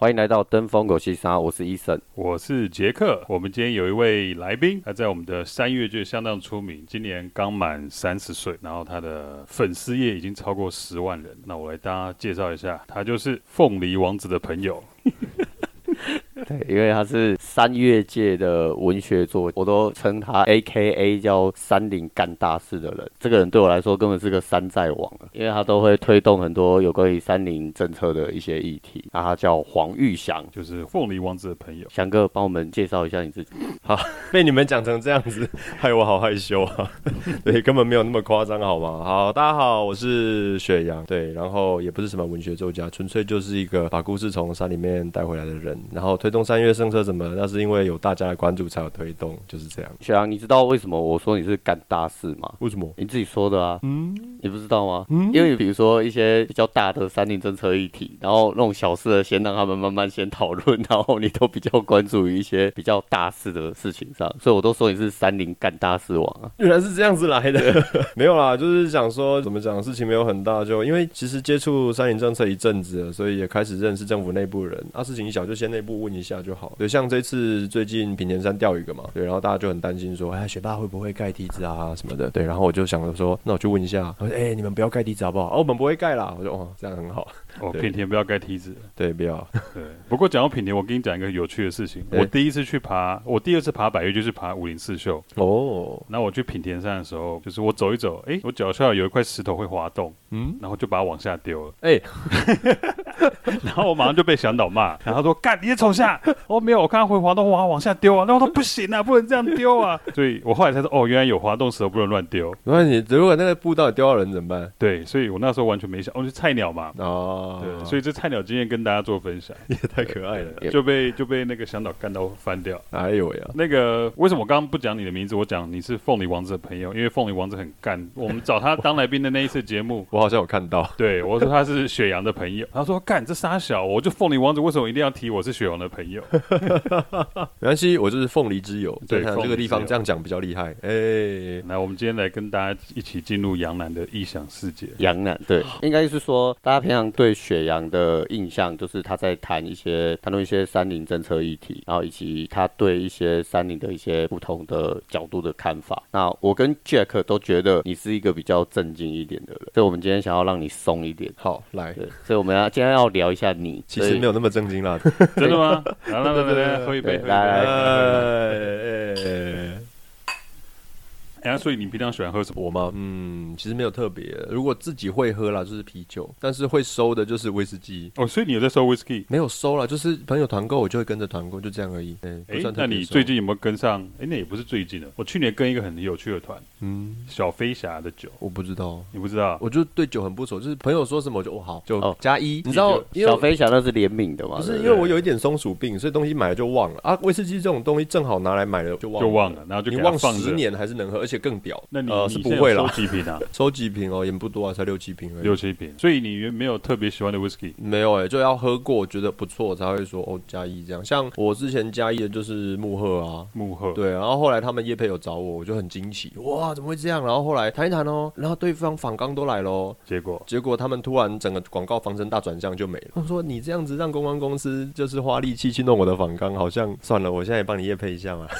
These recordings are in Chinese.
欢迎来到登峰狗西沙，我是伊森，我是杰克。我们今天有一位来宾，他在我们的三月就相当出名，今年刚满三十岁，然后他的粉丝页已经超过十万人。那我来大家介绍一下，他就是凤梨王子的朋友。对，因为他是三月界的文学作，我都称他 AKA 叫山林干大事的人。这个人对我来说根本是个山寨王，因为他都会推动很多有关于山林政策的一些议题。那他叫黄玉祥，就是凤梨王子的朋友。祥哥，帮我们介绍一下你自己。好，被你们讲成这样子，害我好害羞啊。对，根本没有那么夸张，好吗？好，大家好，我是雪阳。对，然后也不是什么文学作家，纯粹就是一个把故事从山里面带回来的人，然后推。推动三月政策怎么？那是因为有大家的关注才有推动，就是这样。雪阳，你知道为什么我说你是干大事吗？为什么？你自己说的啊。嗯，你不知道吗？嗯，因为比如说一些比较大的三林政策议题，然后那种小事的先让他们慢慢先讨论，然后你都比较关注于一些比较大事的事情上，所以我都说你是三林干大事王啊。原来是这样子来的，没有啦，就是想说怎么讲，事情没有很大，就因为其实接触三林政策一阵子了，所以也开始认识政府内部人。啊，事情一小就先内部问一下就好。对，像。这次最近品田山钓鱼个嘛，对，然后大家就很担心说，哎，学霸会不会盖梯子啊什么的，对，然后我就想着说，那我去问一下，我说，哎，你们不要盖梯子好不好？哦，我们不会盖啦，我说，哦，这样很好。哦，品田不要盖梯子，对，不要。对，不过讲到品田，我跟你讲一个有趣的事情。我第一次去爬，我第二次爬百越就是爬武陵四秀。哦，那我去品田山的时候，就是我走一走，哎，我脚下有一块石头会滑动，嗯，然后就把它往下丢了，哎，然后我马上就被向导骂，然后说干你也冲下，哦没有，我看他会滑动，哇往下丢啊，那我说不行啊，不能这样丢啊，所以我后来才说，哦，原来有滑动石头不能乱丢。那你如果那个步道丢到人怎么办？对，所以我那时候完全没想，我是菜鸟嘛，哦。对，所以这菜鸟经验跟大家做分享，也太可爱了，就被就被那个向导干到翻掉。哎呦呀，那个为什么我刚刚不讲你的名字？我讲你是凤梨王子的朋友，因为凤梨王子很干。我们找他当来宾的那一次节目，我好像有看到。对，我说他是雪阳的朋友，他说干这傻小，我就凤梨王子，为什么一定要提我是雪王的朋友？没关系，我就是凤梨之友。对，这个地方这样讲比较厉害。哎，来，我们今天来跟大家一起进入杨楠的异想世界。杨楠，对，应该是说大家平常对雪阳的。的印象就是他在谈一些谈论一些山林政策议题，然后以及他对一些山林的一些不同的角度的看法。那我跟 Jack 都觉得你是一个比较正经一点的人，所以我们今天想要让你松一点。好，来，对，所以我们要今天要聊一下你。其实没有那么正经啦，真的吗？来来来来，喝一杯，来来。哎，所以你平常喜欢喝什么？我吗？嗯，其实没有特别。如果自己会喝啦，就是啤酒；但是会收的，就是威士忌。哦，所以你有在收威士忌？没有收啦，就是朋友团购，我就会跟着团购，就这样而已。哎，那你最近有没有跟上？哎，那也不是最近的。我去年跟一个很有趣的团，嗯，小飞侠的酒，我不知道，你不知道？我就对酒很不熟，就是朋友说什么我就哦好，就加一。你知道小飞侠那是联名的嘛？不是，因为我有一点松鼠病，所以东西买了就忘了啊。威士忌这种东西正好拿来买了就忘了，就忘了，然后就你忘十年还是能喝，而且更屌。那你。呃，是不会了。收几瓶啊？收几瓶哦，也不多啊，才六七瓶而已。六七瓶，所以你没有特别喜欢的 whisky？没有哎、欸，就要喝过，觉得不错才会说哦加一这样。像我之前加一的就是慕赫啊，慕赫。对，然后后来他们夜配有找我，我就很惊奇，哇，怎么会这样？然后后来谈一谈哦，然后对方访刚都来喽，结果结果他们突然整个广告方针大转向就没了。他说你这样子让公关公司就是花力气去弄我的访刚，好像算了，我现在也帮你夜配一下嘛。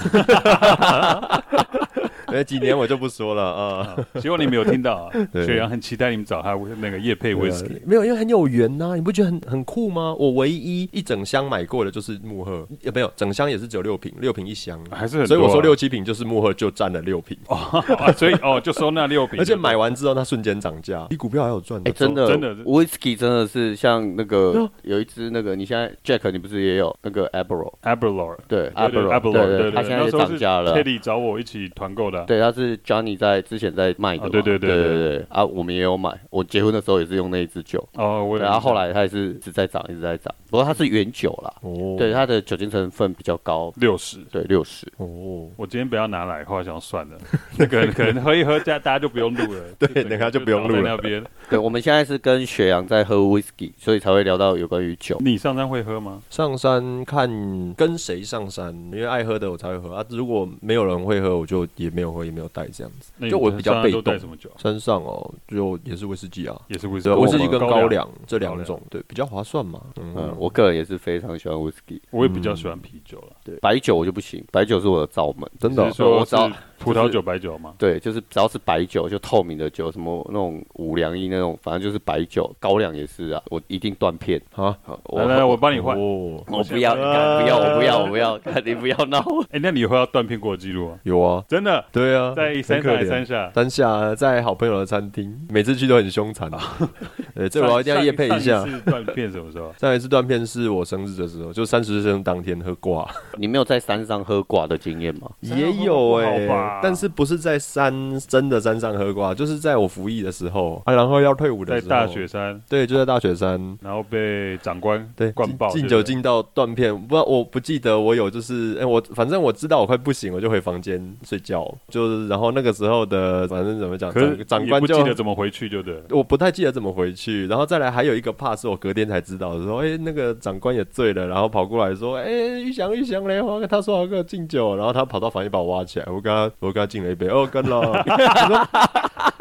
哎，几年我就不说了啊。希望你没有听到啊。雪阳很期待你们找他那个叶配威士忌。没有，因为很有缘呐，你不觉得很很酷吗？我唯一一整箱买过的就是慕赫，也没有整箱也是只有六瓶，六瓶一箱，还是很多。所以我说六七瓶就是慕赫就占了六瓶。哦 所以哦，就收那六瓶。而且买完之后，它瞬间涨价，比股票还有赚。哎，真的，真的，威士忌真的是像那个有一支那个，你现在 Jack，你不是也有那个 Aberlour？Aberlour，对，Aberlour，对对，他现在也涨价了。Teddy 找我一起团购的，对，他是 Johnny 在之前在卖的，对对对对对对啊，我们也有买。我结婚的时候也是用那一支酒哦，然后后来它也是一直在涨，一直在涨。不过它是原酒啦，哦，对，它的酒精成分比较高，六十，对，六十。哦，我今天不要拿来，后来想算了，那个可能喝一喝，大家大家就不用录了，对，等下就不用录了。那边，对，我们现在是跟雪阳在喝 whisky，所以才会聊到有关于酒。你上山会喝吗？上山看跟谁上山，因为爱喝的我才会喝啊。如果没有人会喝，我就也没有我，也没有带这样子。就我比较被动。山上哦，就也是威士忌啊，也是威士，忌，威士忌跟高粱这两种，对，比较划算嘛。嗯，，我个人也是非常喜欢威士忌我也比较喜欢啤酒了。对，白酒我就不行，白酒是我的罩门，真的我知道是葡萄酒、白酒吗？对，就是只要是白酒，就透明的酒，什么那种五粮液那种，反正就是白酒，高粱也是啊，我一定断片。啊，我来来，我帮你换。哦，我不要，不要，我不要，我不要，你不要闹。哎，那你以后要断片过的记录啊？有啊，真的，对啊，在山很可怜上还是山下？三下在好朋友的餐厅，每次去都很凶残啊。对，这我一定要夜配一下断片什么时候？上一次断片是我生日的时候，就三十岁生日当天喝挂，你没有在山上喝挂的经验吗？也有哎、但是不是在山真的山上喝挂，就是在我服役的时候啊，然后要退伍的在时候，在大雪山，对，就在大雪山，然后被长官对，灌爆，敬酒敬到断片，不我不记得我有就是，哎、我反正我知道我快不行，我就回房间睡觉，就是然后那个时候的反正怎么讲，长长官就不记得怎么回去，就对了。我不太记得怎么回去，然后再来还有一个怕是我隔天才知道的，说，哎、那个长官也醉了，然后跑过来说，哎、玉祥玉祥嘞，我他说要跟我敬酒，然后他跑到房间把我挖起来，我跟他我跟他敬了一杯，哦，干了，我说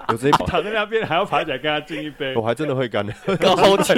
有这一跑，躺在那边还要爬起来跟他敬一杯。我，还真的会干，高秋，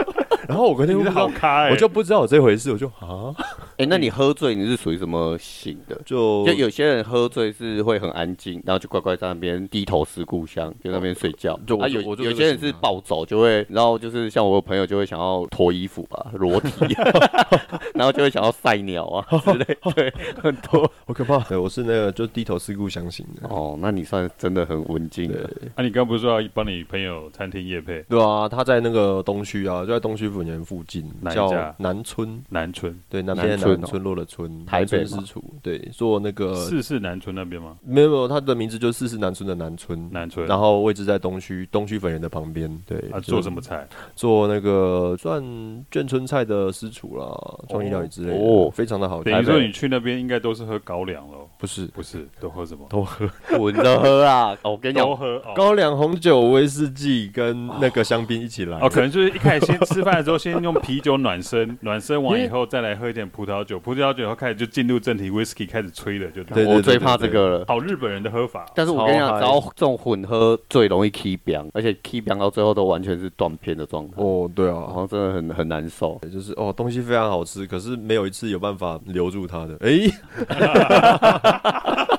然后我隔天你是不知道好咖哎，我就不知道有这回事，我就啊，哎，那你喝醉你是属于什么型的？就就有些人喝醉是会很安静，然后就乖乖在那边低头思故乡，就在那边睡觉。就我啊，有我就有些人是暴走，就会，然后就是像我有朋友就会想要脱衣服吧，裸体，然后就会想要晒鸟啊之类，对，很多。好可怕。对，我是那个就低头思故乡型的。哦，那你算真的很文静的。啊，你刚不是说要帮你朋友餐厅夜配对啊，他在那个东区啊，就在东区府园附近，叫哪一家南村。南村？对，南边的南村哦村落的村，台北嘛南村私厨，对，做那个四四南村那边吗？没有没有，它的名字就是四四南村的南村，南村。然后位置在东区东区粉园的旁边，对，啊，做什么菜？做那个算眷村菜的私厨啦，创意料理之类的，哦非常的好吃。等于说你去那边应该都是喝高粱喽？不是不是，都喝什么？都喝混着喝啊！哦我跟你讲，都喝哦。高粱、红酒、威士忌跟那个香槟一起来，哦，可能就是一开始先吃饭的时候，先用啤酒暖身，暖身完以后再来喝一点葡萄酒，葡萄酒以后开始就进入正题，whisky 开始吹了，就对我最怕这个了。好日本人的喝法。但是我跟你讲，只要这种混喝最容易 key 병， 而且 key 병到最后都完全是断片的状态，哦，对好啊。像真的很很难受。就是哦，东西非常好吃，可是没有一次有办法留住它的。哎，不 会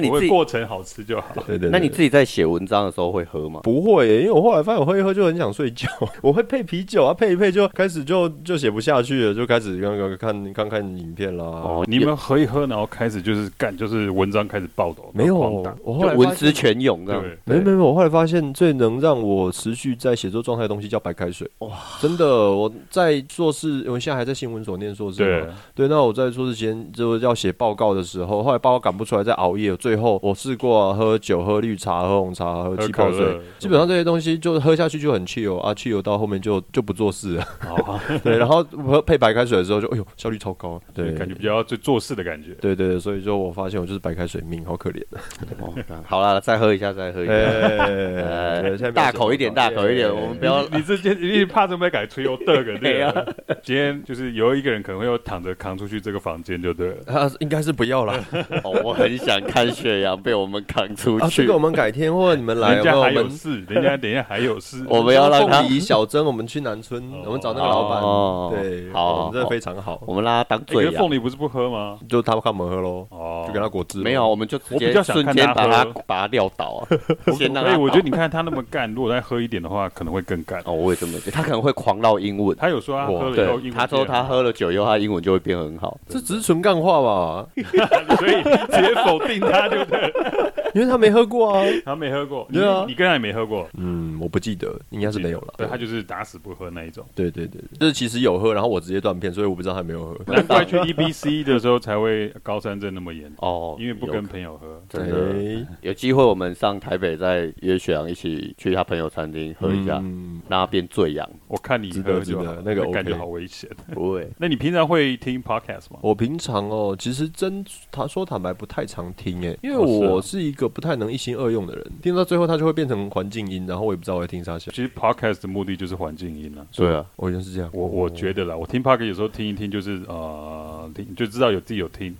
那你自己，过程好吃就好。对对，那你自己在写文章的时候会喝吗？不会耶，因为我后来发现我喝一喝就很想睡觉，我会配啤酒啊，配一配就开始就就写不下去了，就开始刚刚看看看影片啦。哦，你们喝一喝，然后开始就是干，就是文章开始爆抖，没有，我后来文思泉涌这样。对，没有没有，我后来发现最能让我持续在写作状态的东西叫白开水。哇，真的，我在硕士，我现在还在新闻所念硕士对。对，那我在硕士前就要写报告的时候，后来报告赶不出来，在熬夜。最后我试过、啊、喝酒、喝绿茶、喝红茶、喝气泡水基本上这些东西就喝下去就很 chill 啊，chill 到后面就就不做事了。好，对，然后喝配白开水的时候就，哎呦，效率超高。对，感觉比较就做事的感觉。对对对，所以就我发现我就是白开水命，好可怜。哦好了，再喝一下，再喝一下。大口一点，大口一点，哎我们不要。你这件你怕这么改吹又得个对啊今天就是有一个人可能会要躺着扛出去这个房间就对了。啊，应该是不要了。哦，我很想看雪阳被我们扛出啊，去。这个我们改天或者你们来，人家还有事，人家等一下还有事。我们要让他凤梨小珍，我们去南村，我们找那个老板哦板，对，好我们真的非常好。我们拉他当醉阳。凤梨不是不喝吗？就他们看我们喝喽，哦，就给他果汁。没有，我们就直接我比较想瞬看他间把他把他撂倒啊！先让哎，我觉得你看他那么干，如果再喝一点的话，可能会更干。哦，我也这么觉得，他可能会狂唠英文。他有说他喝了以后对，英文他说他喝了酒以后，他英文就会变很好。这只是纯干话吧？所以直接否定他，对不对？因为他没喝过啊。他没喝过，对啊你你跟他也没喝过，嗯，我不记得，应该是没有了。对他就是打死不喝那一种。对对对，就是其实有喝，然后我直接断片，所以我不知道他没有喝。难怪去 EBC 的时候才会高山症那么严重，哦，因为不跟朋友喝。真的对，有机会，我们上台北再约雪阳一起去他朋友餐厅喝一下，嗯让他变醉阳。我看你喝就那个感觉好危险。不会，那你平常会听 podcast 吗？我平常哦，其实真他说坦白不太常听诶，因为我是一个不太能一心二用的人，听到最后他就会变成环境音，然后我也不知道我在听啥。其实 podcast 的目的就是环境音啊。对啊，我原来是这样，我我觉得啦，我听 podcast 有时候听一听，就是呃，听，就知道有自己有听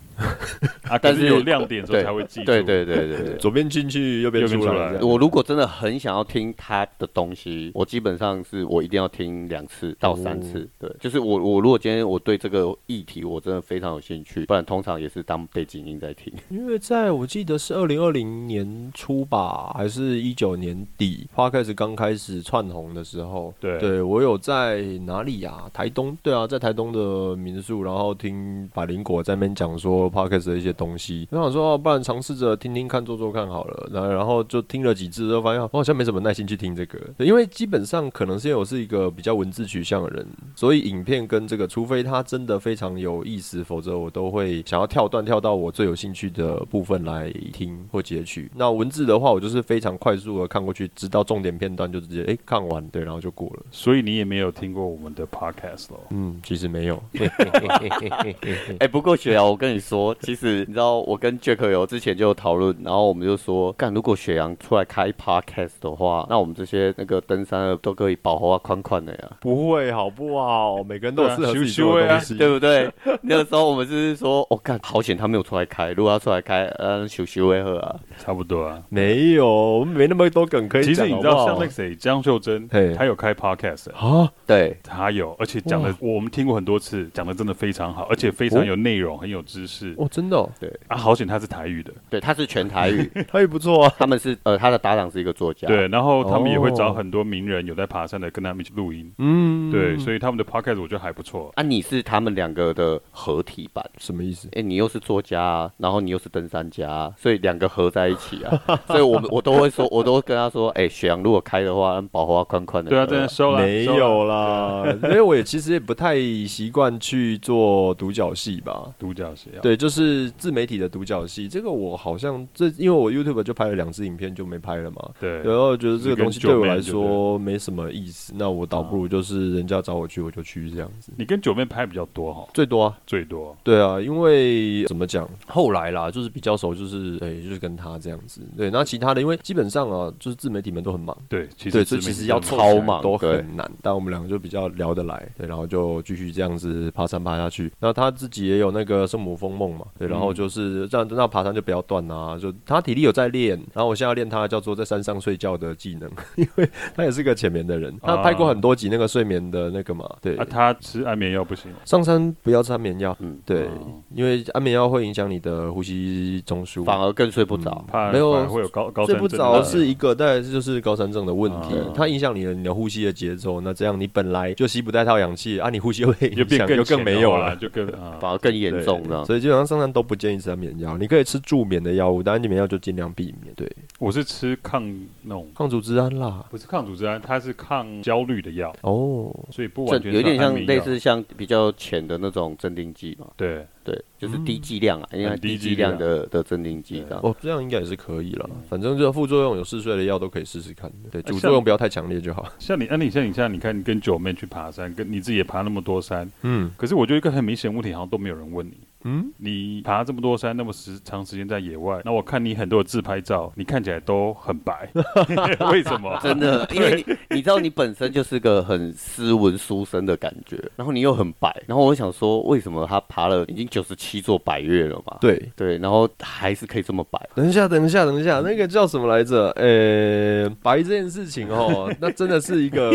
啊。但是有亮点的时候才会记住。对对对对对，左边进去，右边出来。我如果真的很想要听他的东西，我基本上是我一定要听两次到三次。对，就是我我如果今天我对这个议题我真的非常有兴趣，不然通常也是当背景音在听。因为在我记得是二零二零年初吧，还是一九年底，Podcast 刚开始窜红的时候。对，对我有在哪里呀？台东。对啊，在台东的民宿，然后听百灵果在那边讲说 Podcast 的一些东西。我想说，不然尝试着听听看，做做看好了。然后，然后就听了几次，之后发现我好像没什么耐心去听这个。因为基本上可能是因为我是一个比较文字取向的人，所以影片跟这个，除非它真的非常有意思，否则我都会想要跳段跳到我最有兴趣的部分来听或截取。那文字的话，我就是非常快速的看过去，直到重点片段就直接哎看完，对，然后就过了。所以你也没有听过我们的 Podcast 喽？嗯，其实没有。哎，不过雪瑶，我跟你说，其实你知道，我跟 Jack 有之前就有讨论，然后我们就说，干，如果雪阳出来开 Podcast 的话，那我们这些那个登山的都可以保护啊，宽宽的呀。不会，好不好？每个人都有适合自己的东西，对不对？那个时候我们就是说，哦干，好险他没有出来开，如果他出来开，呃，修修为何啊？差不多啊。没有，我们没那么多梗可以讲。其实你知道，像那个谁，江秀珍，他有开 Podcast 啊，对，他有，而且讲的我们听过很多次，讲的真的非常好，而且非常有内容，很有知识。哦，真的，哦。对。啊，好险他是台语的，对，他是全台语，台语不错啊。他们是呃，他的搭档是一个作家，对，然后他们也会找很多名人有在爬山的，跟他们一起录音，嗯，对，所以他们的 Podcast 我觉得还不错。啊，你是他们两个的合体版，什么意思？哎，你又是作家，然后你又是登山家，所以两个合在一起啊，所以我们我都会说，我都跟他说，哎，雪阳如果开的话，保护宽宽的，对啊，真的收了，没有啦，因为我也其实也不太习惯去做独角戏吧，独角戏啊，对，就是自媒体的独角戏，这个我好像这因为我 YouTube 就拍了两支影片就没拍了嘛，对，然后觉得这个东西对我来说没什么意思，那我倒不如就是人家找我去我就去这样子。你跟九妹拍比较多哈，最多啊，最多，对啊，因为怎么讲，后来啦，就是比较熟，就是哎，就是跟他这样子，对，那其他的因为基本上啊，就是自媒体们都很忙，对，其实对，所以其实要超忙都很难，但我们两个就比较聊得来，对，然后就继续这样子爬山爬下去。那他自己也有那个圣母峰梦嘛，对，然后就是这样，那爬山就不要断啊，就他体力有在练，然后我现在要练他叫做在山上睡觉的技能，因为他也是个浅眠的人，他拍过很多集那个睡眠的那个嘛，对，啊，他吃安眠药不行，上山不要吃安眠药，嗯，对，因为安眠药会影响你的呼吸中枢，反而更睡不着，没有会有高高睡不着是一个，但是就是高山症的问题，它影响你的你的呼吸的节奏，那这样你本来就吸不带套氧气啊，你呼吸会影响就更没有了，就更反而更严重了，所以基本上上山都不建议吃安眠药，你可以吃助眠的药物，但安眠药就尽量避免。对，我是吃抗那种抗组织胺啦，不是抗组织胺，它是抗焦虑的药哦，所以不完全有点像类似像比较浅的那种镇定剂嘛，对。对，就是低剂量啊，因为低剂量的的镇定剂这样。哦，这样应该也是可以了。反正这个副作用有试睡的药都可以试试看。对，主作用不要太强烈就好。像你，那你像你像你看，你跟九妹去爬山，跟你自己也爬那么多山，嗯。可是我觉得一个很明显问题，好像都没有人问你。嗯，你爬这么多山，那么时长时间在野外，那我看你很多的自拍照，你看起来都很白，为什么？真的，因为你你知道你本身就是个很斯文书生的感觉，然后你又很白，然后我想说，为什么他爬了已经九十七座百岳了嘛？对对，然后还是可以这么白。等一下，等一下，等一下，那个叫什么来着？呃，白这件事情哦，那真的是一个。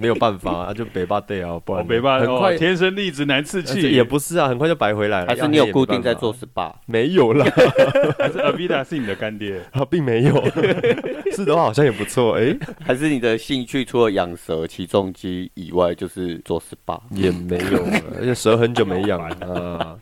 没有办法啊，就北巴对啊，不然北巴很快天生丽质难自弃，也不是啊，很快就白回来了。还是你有固定在做 SPA？没有啦，还是 Avita 是你的干爹 啊，并没有。是的话好像也不错，哎，还是你的兴趣除了养蛇、起重机以外，就是做 SPA？也没有，而且蛇很久没养啊。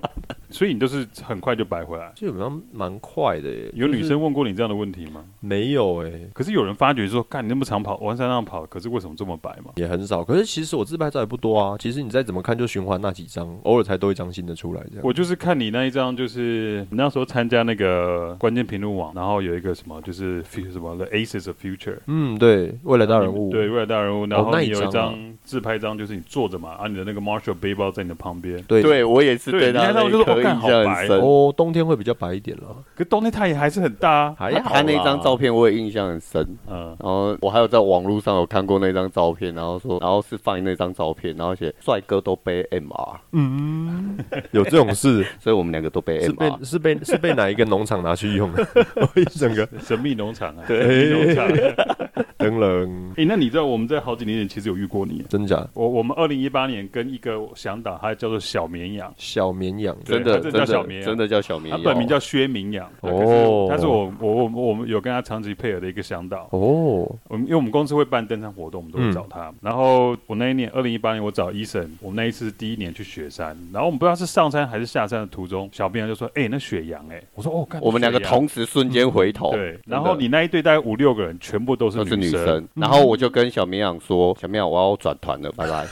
所以你都是很快就白回来，基本上蛮快的耶。有女生问过你这样的问题吗？没有哎。可是有人发觉说，干你那么长跑，往山上跑，可是为什么这么白嘛？也很少。可是其实我自拍照也不多啊。其实你再怎么看，就循环那几张，偶尔才多一张新的出来这样。我就是看你那一张，就是你那时候参加那个关键评论网，然后有一个什么，就是什么 The Aces of Future。嗯，对，未来大人物。对，未来大人物。然后你有一张自拍张，就是你坐着嘛，啊，你的那个 Marshall 背包在你的旁边。对，对我也是。对，你看到就是我看好白。哦，冬天会比较白一点了，可冬天太阳还是很大啊。还好，他那张照片我也印象很深，嗯，然后我还有在网络上有看过那张照片，然后说，然后是放那张照片，然后写帅哥都背 MR，嗯，有这种事，所以我们两个都被 M 是被是被是被哪一个农场拿去用的？一整个神秘农场啊，对神秘农场。等等。哎，那你知道我们在好几年前其实有遇过你？真假？我我们二零一八年跟一个向导，他叫做小绵羊，小绵羊，真的真的叫小绵羊，真的叫小绵羊，他本名叫薛明阳。哦，他是我我我我们有跟他长期配合的一个向导。哦，我们因为我们公司会办登山活动，我们都会找他。然后我那一年二零一八年，我找医生，我们那一次是第一年去雪山，然后我们不知道是上山还是下山的途中，小绵羊就说：“哎，那雪羊哎。”我说：“哦，我们两个同时瞬间回头。”对，然后你那一队大概五六个人，全部都是女生，然后我就跟小绵羊说：“小绵羊，我要转团了，拜拜。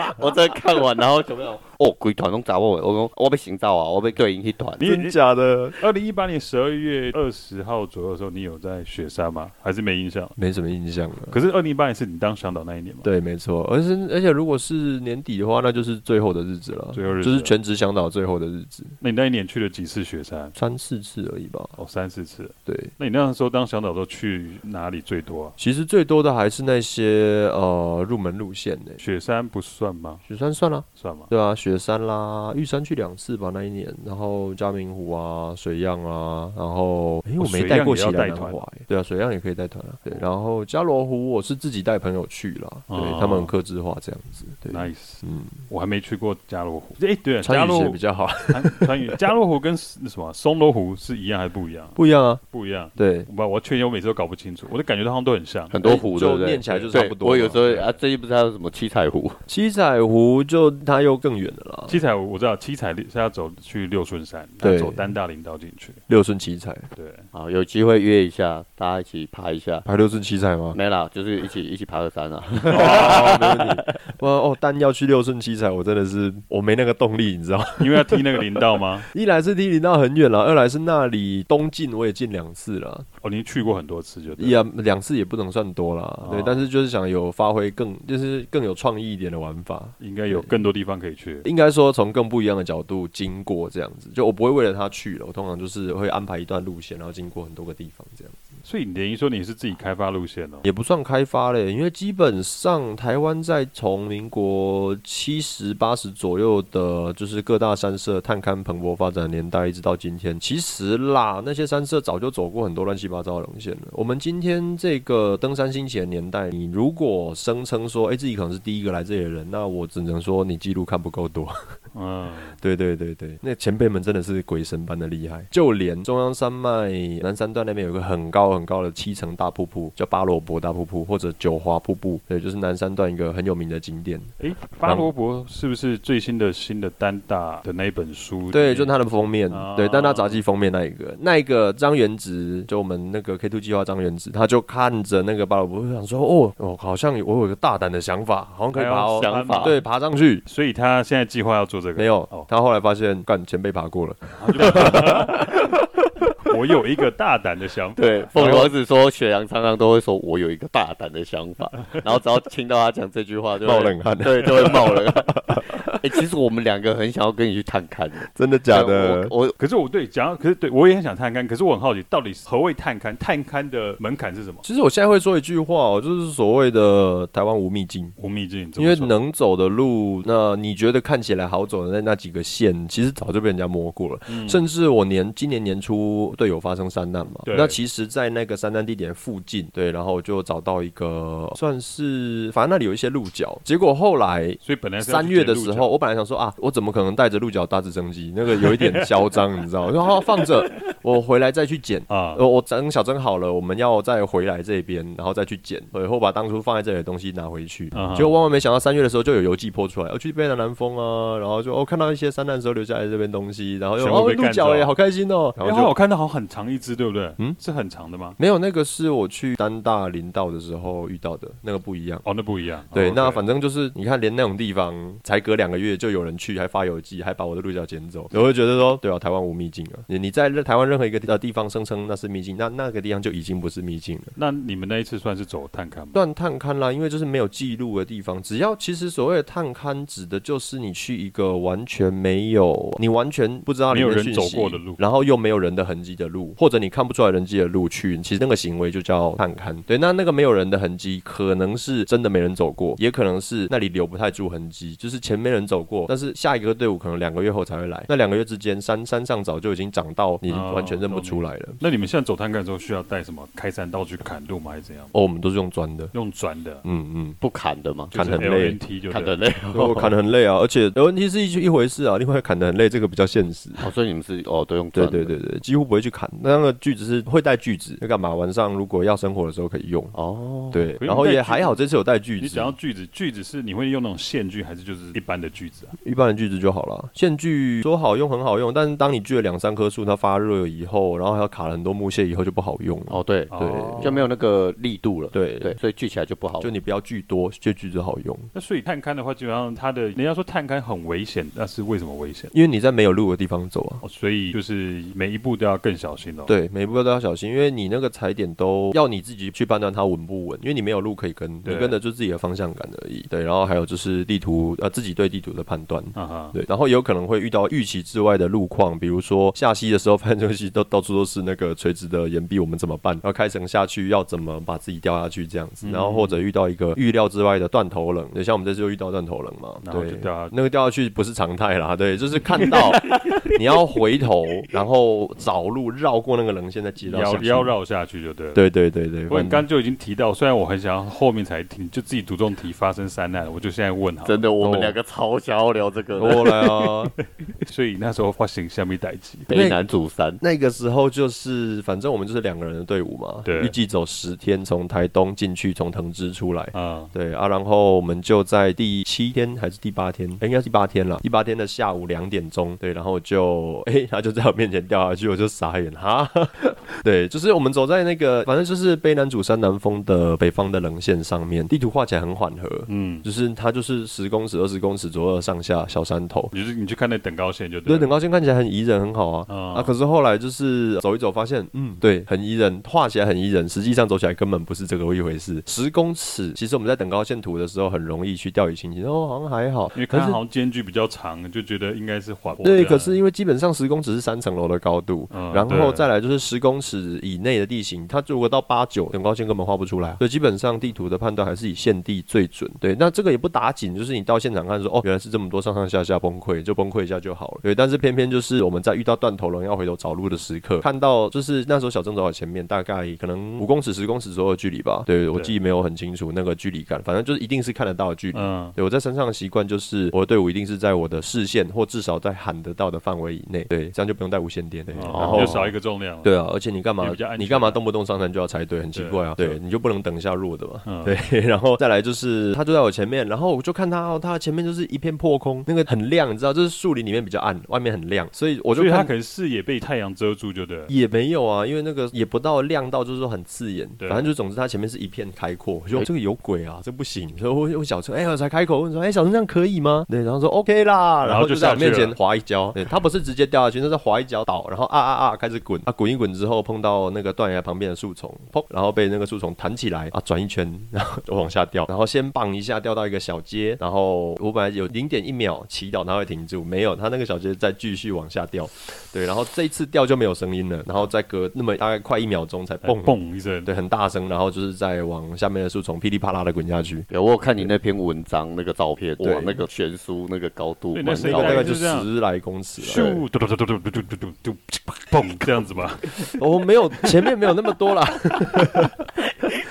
”我在看完，然后小绵羊。哦，鬼团拢找我，我讲我被行照啊，我被对应去团。真假的？二零一八年十二月二十号左右的时候，你有在雪山吗？还是没印象？没什么印象了。可是二零一八年是你当向导那一年吗？对，没错。而是而且如果是年底的话，那就是最后的日子了。最后日子就是全职向导最后的日子。那你那一年去了几次雪山？三四次而已吧。哦，三四次。对。那你那时候当向导都去哪里最多啊？其实最多的还是那些呃入门路线呢。雪山不算吗？雪山算了，算吗？对啊，雪山啦。玉山去两次吧，那一年，然后嘉明湖啊、水漾啊，然后哎，我没带过其他南华，对啊，水漾也可以带团啊，对，然后嘉罗湖我是自己带朋友去了，对他们很克制化这样子，对，nice，嗯，我还没去过嘉罗湖，哎，对，嘉罗湖比较好，川渝 嘉罗湖跟什么松罗湖是一样还是不一样？不一样啊，不一样，对，我我确定我每次都搞不清楚，我的感觉他们都很像，很多湖就念起来就差不多。我有时候啊，最近不是还有什么七彩湖？七彩湖就它又更远七彩湖我知道，七彩是要走去六顺山，对，走丹大林道进去，六顺七彩，对，好，有机会约一下，大家一起爬一下，爬六顺七彩吗？没啦，就是一起一起爬个山啊。哦，没问题。哇哦，但要去六顺七彩，我真的是我没那个动力，你知道？因为要踢那个林道吗？一来是踢林道很远了，二来是那里东进我也进两次了。哦，你去过很多次就？呀，两次也不能算多了，对，但是就是想有发挥更就是更有创意一点的玩法，应该有更多地方可以去。应该说从更不一样的角度经过这样子，就我不会为了他去了，我通常就是会安排一段路线，然后经过很多个地方这样子。所以等于说你是自己开发路线哦？也不算开发嘞，因为基本上台湾在从民国七十八十左右的，就是各大山社探勘蓬勃发展的年代，一直到今天，其实啦，那些山社早就走过很多乱七八糟的路线了。我们今天这个登山兴起的年代，你如果声称说，哎，自己可能是第一个来这里的人，那我只能说你记录看不够多。嗯，对对对对，那前辈们真的是鬼神般的厉害，就连中央山脉南山段那边有个很高。很高的七层大瀑布叫巴罗博大瀑布或者九华瀑布，对，就是南山段一个很有名的景点。诶，巴罗博是不是最新的新的单大的那一本书？对，就是它的封面，啊、对，丹大杂技封面那一个，那一个张元直，就我们那个 K Two 计划张元直，他就看着那个巴罗博，想说，哦哦，好像我有一个大胆的想法，好像可以爬哦，想法对，爬上去。所以他现在计划要做这个？没有，他后来发现，干前辈爬过了。我有一个大胆的想法。对，凤梨王子说，雪阳常常都会说，我有一个大胆的想法，然后只要听到他讲这句话，就冒冷汗，对，就会冒冷汗。哎，其实我们两个很想要跟你去探勘的，真的假的？我，可是我对讲，可是对我也很想探勘，可是我很好奇，到底何谓探勘？探勘的门槛是什么？其实我现在会说一句话哦，就是所谓的台湾无秘境，无秘境，因为能走的路，那你觉得看起来好走的那那几个线，其实早就被人家摸过了，甚至我年今年年初队友发生山难嘛，那其实，在那个山难地点附近，对，然后就找到一个算是，反正那里有一些鹿角，结果后来，所以本来三月的时候。我本来想说啊，我怎么可能带着鹿角搭直升机？那个有一点嚣张，你知道吗？然后放着，我回来再去捡啊。我我等小珍好了，我们要再回来这边，然后再去捡，然后把当初放在这里的东西拿回去。结果万万没想到，三月的时候就有游记泼出来，我去卑南南风啊，然后就哦看到一些山难时候留下来这边东西，然后又哦鹿角哎，好开心哦。然后我看到好很长一只，对不对？嗯，是很长的吗？没有，那个是我去丹大林道的时候遇到的，那个不一样。哦，那不一样。对，那反正就是你看，连那种地方才隔两个月就有人去。还发邮寄，还把我的鹿角捡走，我会觉得说，对啊，台湾无秘境啊！你你在台湾任何一个地地方声称那是秘境，那那个地方就已经不是秘境了。那你们那一次算是走探勘吗？算探勘啦，因为就是没有记录的地方。只要其实所谓的探勘，指的就是你去一个完全没有，你完全不知道没有人走过的路，然后又没有人的痕迹的路，或者你看不出来人迹的路去，其实那个行为就叫探勘。对，那那个没有人的痕迹，可能是真的没人走过，也可能是那里留不太住痕迹，就是前面人走走过，但是下一个队伍可能两个月后才会来。那两个月之间，山山上早就已经长到你完全认不出来了。那你们现在走探勘的时候需要带什么开山刀去砍路吗？还是怎样？哦，我们都是用钻的，用钻的。嗯嗯，不砍的吗？砍很累，砍很累，我砍很累啊。而且 LNT 是一一回事啊，另外砍的很累，这个比较现实。哦，所以你们是哦都用钻。对对对对，几乎不会去砍。那个锯子是会带锯子，要干嘛？晚上如果要生火的时候可以用。哦，对，然后也还好，这次有带锯子。你只要锯子，锯子是你会用那种线锯还是就是一般的锯子啊？一般的句子就好了。线锯说好用很好用，但是当你锯了两三棵树，它发热以后，然后还要卡了很多木屑以后就不好用了。哦，对对，就没有那个力度了。对对，所以锯起来就不好。就你不要锯多，就锯子好用。那所以探勘的话，基本上它的人家说探勘很危险，那是为什么危险？因为你在没有路的地方走啊。所以就是每一步都要更小心哦。对，每一步都要小心，因为你那个踩点都要你自己去判断它稳不稳，因为你没有路可以跟，你跟的就是自己的方向感而已。对，然后还有就是地图，呃，自己对地图的判断。对，然后也有可能会遇到预期之外的路况，比如说下溪的时候发现东西都到处都是那个垂直的岩壁，我们怎么办？要开绳下去，要怎么把自己掉下去这样子？然后或者遇到一个预料之外的断头棱，就像我们这次就遇到断头棱嘛。对，那个掉下去不是常态啦，对，就是看到 你要回头，然后找路绕过那个棱线再接到下去，要绕下去就对了。对对对对，我刚刚就已经提到，虽然我很想要后面才听，就自己主动提发生山难，我就现在问好。真的，我们两个超想要聊这个。我来啊！所以那时候发生虾米代志？北南主山。那个时候就是，反正我们就是两个人的队伍嘛。对。预计走十天，从台东进去，从藤枝出来。啊。对啊，然后我们就在第七天还是第八天？应该是第八天了。第八天的下午两点钟，对，然后就 哎，他就在我面前掉下去，我就傻眼哈。对，就是我们走在那个，反正就是北南主山南峰的北方的棱线上面，地图画起来很缓和。嗯。就是它就是十公尺、二十公尺左右上下小山头。就是你去看那等高线就对。对，等高线看起来很宜人，很好啊。啊，可是后来就是走一走，发现嗯，对，很宜人，画起来很宜人，实际上走起来根本不是这个一回事。十公尺，其实我们在等高线图的时候很容易去掉以轻心，哦，好像还好，因为看好像间距比较长，就觉得应该是缓。对，可是因为基本上十公尺是三层楼的高度，然后再来就是十公尺以内的地形，它如果到八九等高线根本画不出来，所以基本上地图的判断还是以现地最准。对，那这个也不打紧，就是你到现场看说，哦，原来是这么多上上下下崩溃，就崩溃一下就好了。对，但是偏偏就是我们在遇到断头龙要回头找路的时刻，看到就是那时候小郑走在前面，大概可能五公尺、十公尺左右的距离吧。对，我记忆没有很清楚那个距离感，反正就是一定是看得到的距离。嗯，对，我在山上的习惯就是我的队伍一定是在我的视线或至少在喊得到的范围以内。对，这样就不用带无线电。对，然后就少一个重量。对啊，而且你干嘛？你干嘛动不动上山就要拆队？很奇怪啊。对，你就不能等一下弱的嘛。对，然后再来就是他就在我前面，然后我就看他哦，他前面就是一片破空，那个很亮，你知道，就是树林里面比较暗，外面很亮，所以我就觉得他可能视野被太阳遮住，就对。也没有啊，因为那个也不到亮到，就是说很刺眼。对反正就总之他前面是一片开阔。我说这个有鬼啊，这不行。所以我我小陈，哎，我才开口问说，哎，小陈这样可以吗？对，然后说 OK 啦，然后就在我面前滑一跤。对，他不是直接掉下去，那是滑一跤倒，然后啊啊啊开始滚，啊滚一滚之后碰到那个断崖旁边的树丛，砰，然后被那个树丛弹起来啊转一圈，然后就往下掉，然后先绑一下掉到一个小街，然后我本来有零点一秒祈祷它会停住，没有，它那个小节再继续往下掉，对，然后这一次掉就没有声音了，然后再隔那么大概快一秒钟才嘣嘣一声，对，很大声，然后就是再往下面的树丛噼里啪啦的滚下去。有我有看你那篇文章那个照片，哇，那个悬殊那个高度，那高大概就十来公尺，咻嘟嘟嘟嘟嘟嘟嘟嘟嘟，嘣这样子吧。我 没有前面没有那么多啦。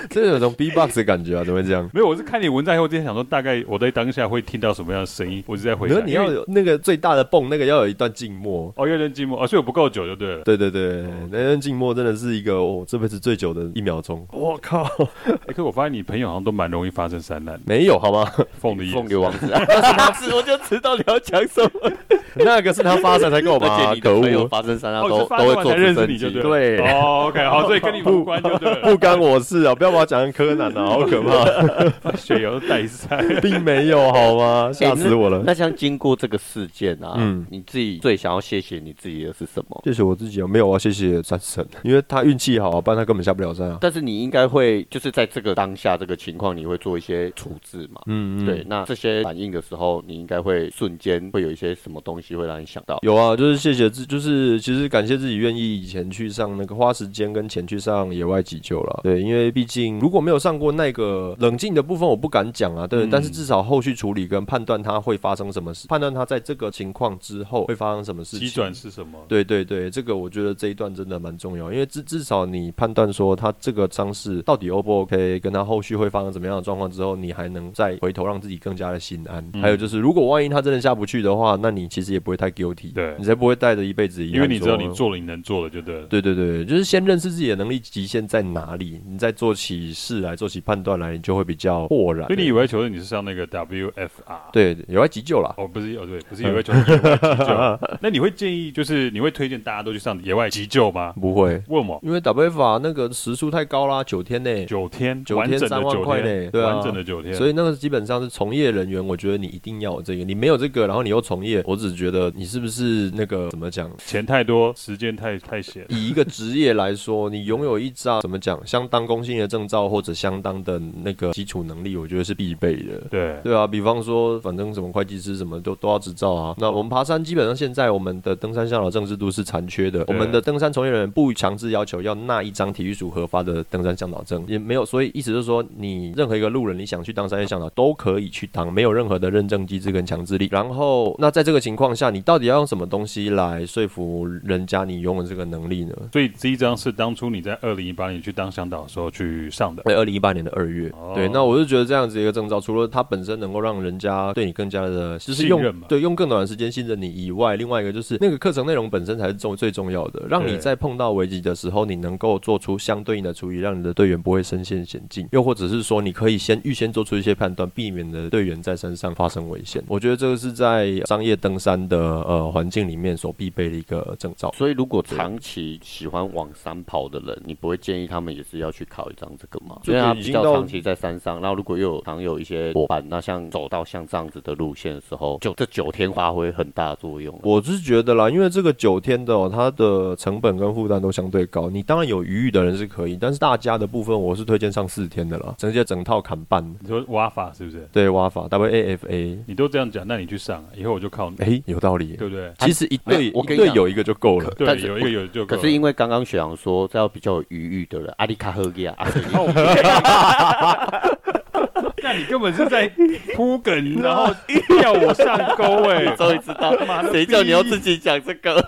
这有种 B-box 的感觉啊？怎么会这样？没有，我是看你文章以后，我之前想说，大概我在当下会听到什么样的声音，我就在回想。你要有那个最大的泵，那个要有一段静默。哦，要一段静默哦，所以我不够久就对了。对对对，那段静默真的是一个我这辈子最久的一秒钟。我靠！哎，可我发现你朋友好像都蛮容易发生灾难。没有好吗？凤的凤梨王子，王子，我就知道你要讲什么。那个是他发生才跟我妈可恶。发生山难都都会做认识你就对。哦，OK，好，所以跟你无关就对。不干我事啊！不要把我讲成柯南啊，好可怕！血油带赛，并没有好吗？吓死我了！那像经过这个事件啊，嗯，你自己最想要谢谢你自己的是什么？谢谢我自己啊，没有啊，谢谢战神，因为他运气好啊，不然他根本下不了山啊。但是你应该会就是在这个当下这个情况，你会做一些处置嘛？嗯嗯，对。那这些反应的时候，你应该会瞬间会有一些什么东东西会让你想到？有啊，就是谢谢自，就是其实感谢自己愿意以前去上那个花时间跟钱去上野外急救了。对，因为毕竟如果没有上过那个冷静的部分，我不敢讲啊。对，嗯、但是至少后续处理跟判断它会发生什么事，判断它在这个情况之后会发生什么事情，机转是什么？对对对，这个我觉得这一段真的蛮重要，因为至至少你判断说他这个伤势到底 O 不 OK，跟他后续会发生怎么样的状况之后，你还能再回头让自己更加的心安。嗯、还有就是，如果万一他真的下不去的话，那你其实也不会太 guilty，对，你才不会带着一辈子遗憾。因为你知道你做了你能做的，就对了。对对对，就是先认识自己的能力极限在哪里，你再做起事来，做起判断来，你就会比较豁然。所以你以为求生你是上那个 WFR？对，野外急救啦。哦，不是哦，对，不是野外求生，野外急救。那你会建议，就是你会推荐大家都去上野外急救吗？不会，为什么？因为 WFR 那个时数太高啦，九天内，九天，九天三万块内，对啊，完整的九天。所以那个基本上是从业人员，我觉得你一定要有这个，你没有这个，然后你又从业，我只觉得你是不是那个怎么讲？钱太多，时间太太闲。以一个职业来说，你拥有一张怎么讲，相当公信的证照或者相当的那个基础能力，我觉得是必备的。对，对啊，比方说，反正什么会计师什么都都要执照啊。那我们爬山基本上现在我们的登山向导证制度是残缺的，我们的登山从业人员不强制要求要那一张体育署核发的登山向导证，也没有，所以意思就是说，你任何一个路人，你想去当山岳向导都可以去当，没有任何的认证机制跟强制力。然后，那在这个情况下，你到底要用什么东西来说服人家你拥有这个能力呢？所以这一张是当初你在二零一八年去当向导的时候去上的，在二零一八年的二月。哦、对，那我就觉得这样子一个证照，除了它本身能够让人家对你更加的，就是用对用更短的时间信任你以外，另外一个就是那个课程内容本身才是重最重要的，让你在碰到危机的时候，你能够做出相对应的处理，让你的队员不会身陷险境，又或者是说，你可以先预先做出一些判断，避免的队员在山上发生危险。我觉得这个是在商业登山的呃环境里面所必备的一个证照。所以，如果长期喜欢往山跑的人，你不会建议他们也是要去考一张这个吗？因为他比较长期在山上，然后如果又有常有一些伙伴，那像走到像这样子的路线的时候，就这九天发挥很大作用。我是觉得啦，因为这个九天的、哦、它的成本跟负担都相对高，你当然有余裕的人是可以，但是大家的部分，我是推荐上四天的啦，直接整套砍半。你说挖法是不是？对，挖法 W A F A。你都这样讲，那你去上，啊以后我就靠你。哎、欸，有道理，对不对？其实一队一队有一个就够了，对，有一个有就够了。可是因为刚刚雪阳说，这要比较有余裕的人，阿里卡赫利亚。那你根本是在铺梗，然后要我上钩哎！终于知道，谁叫你要自己讲这个？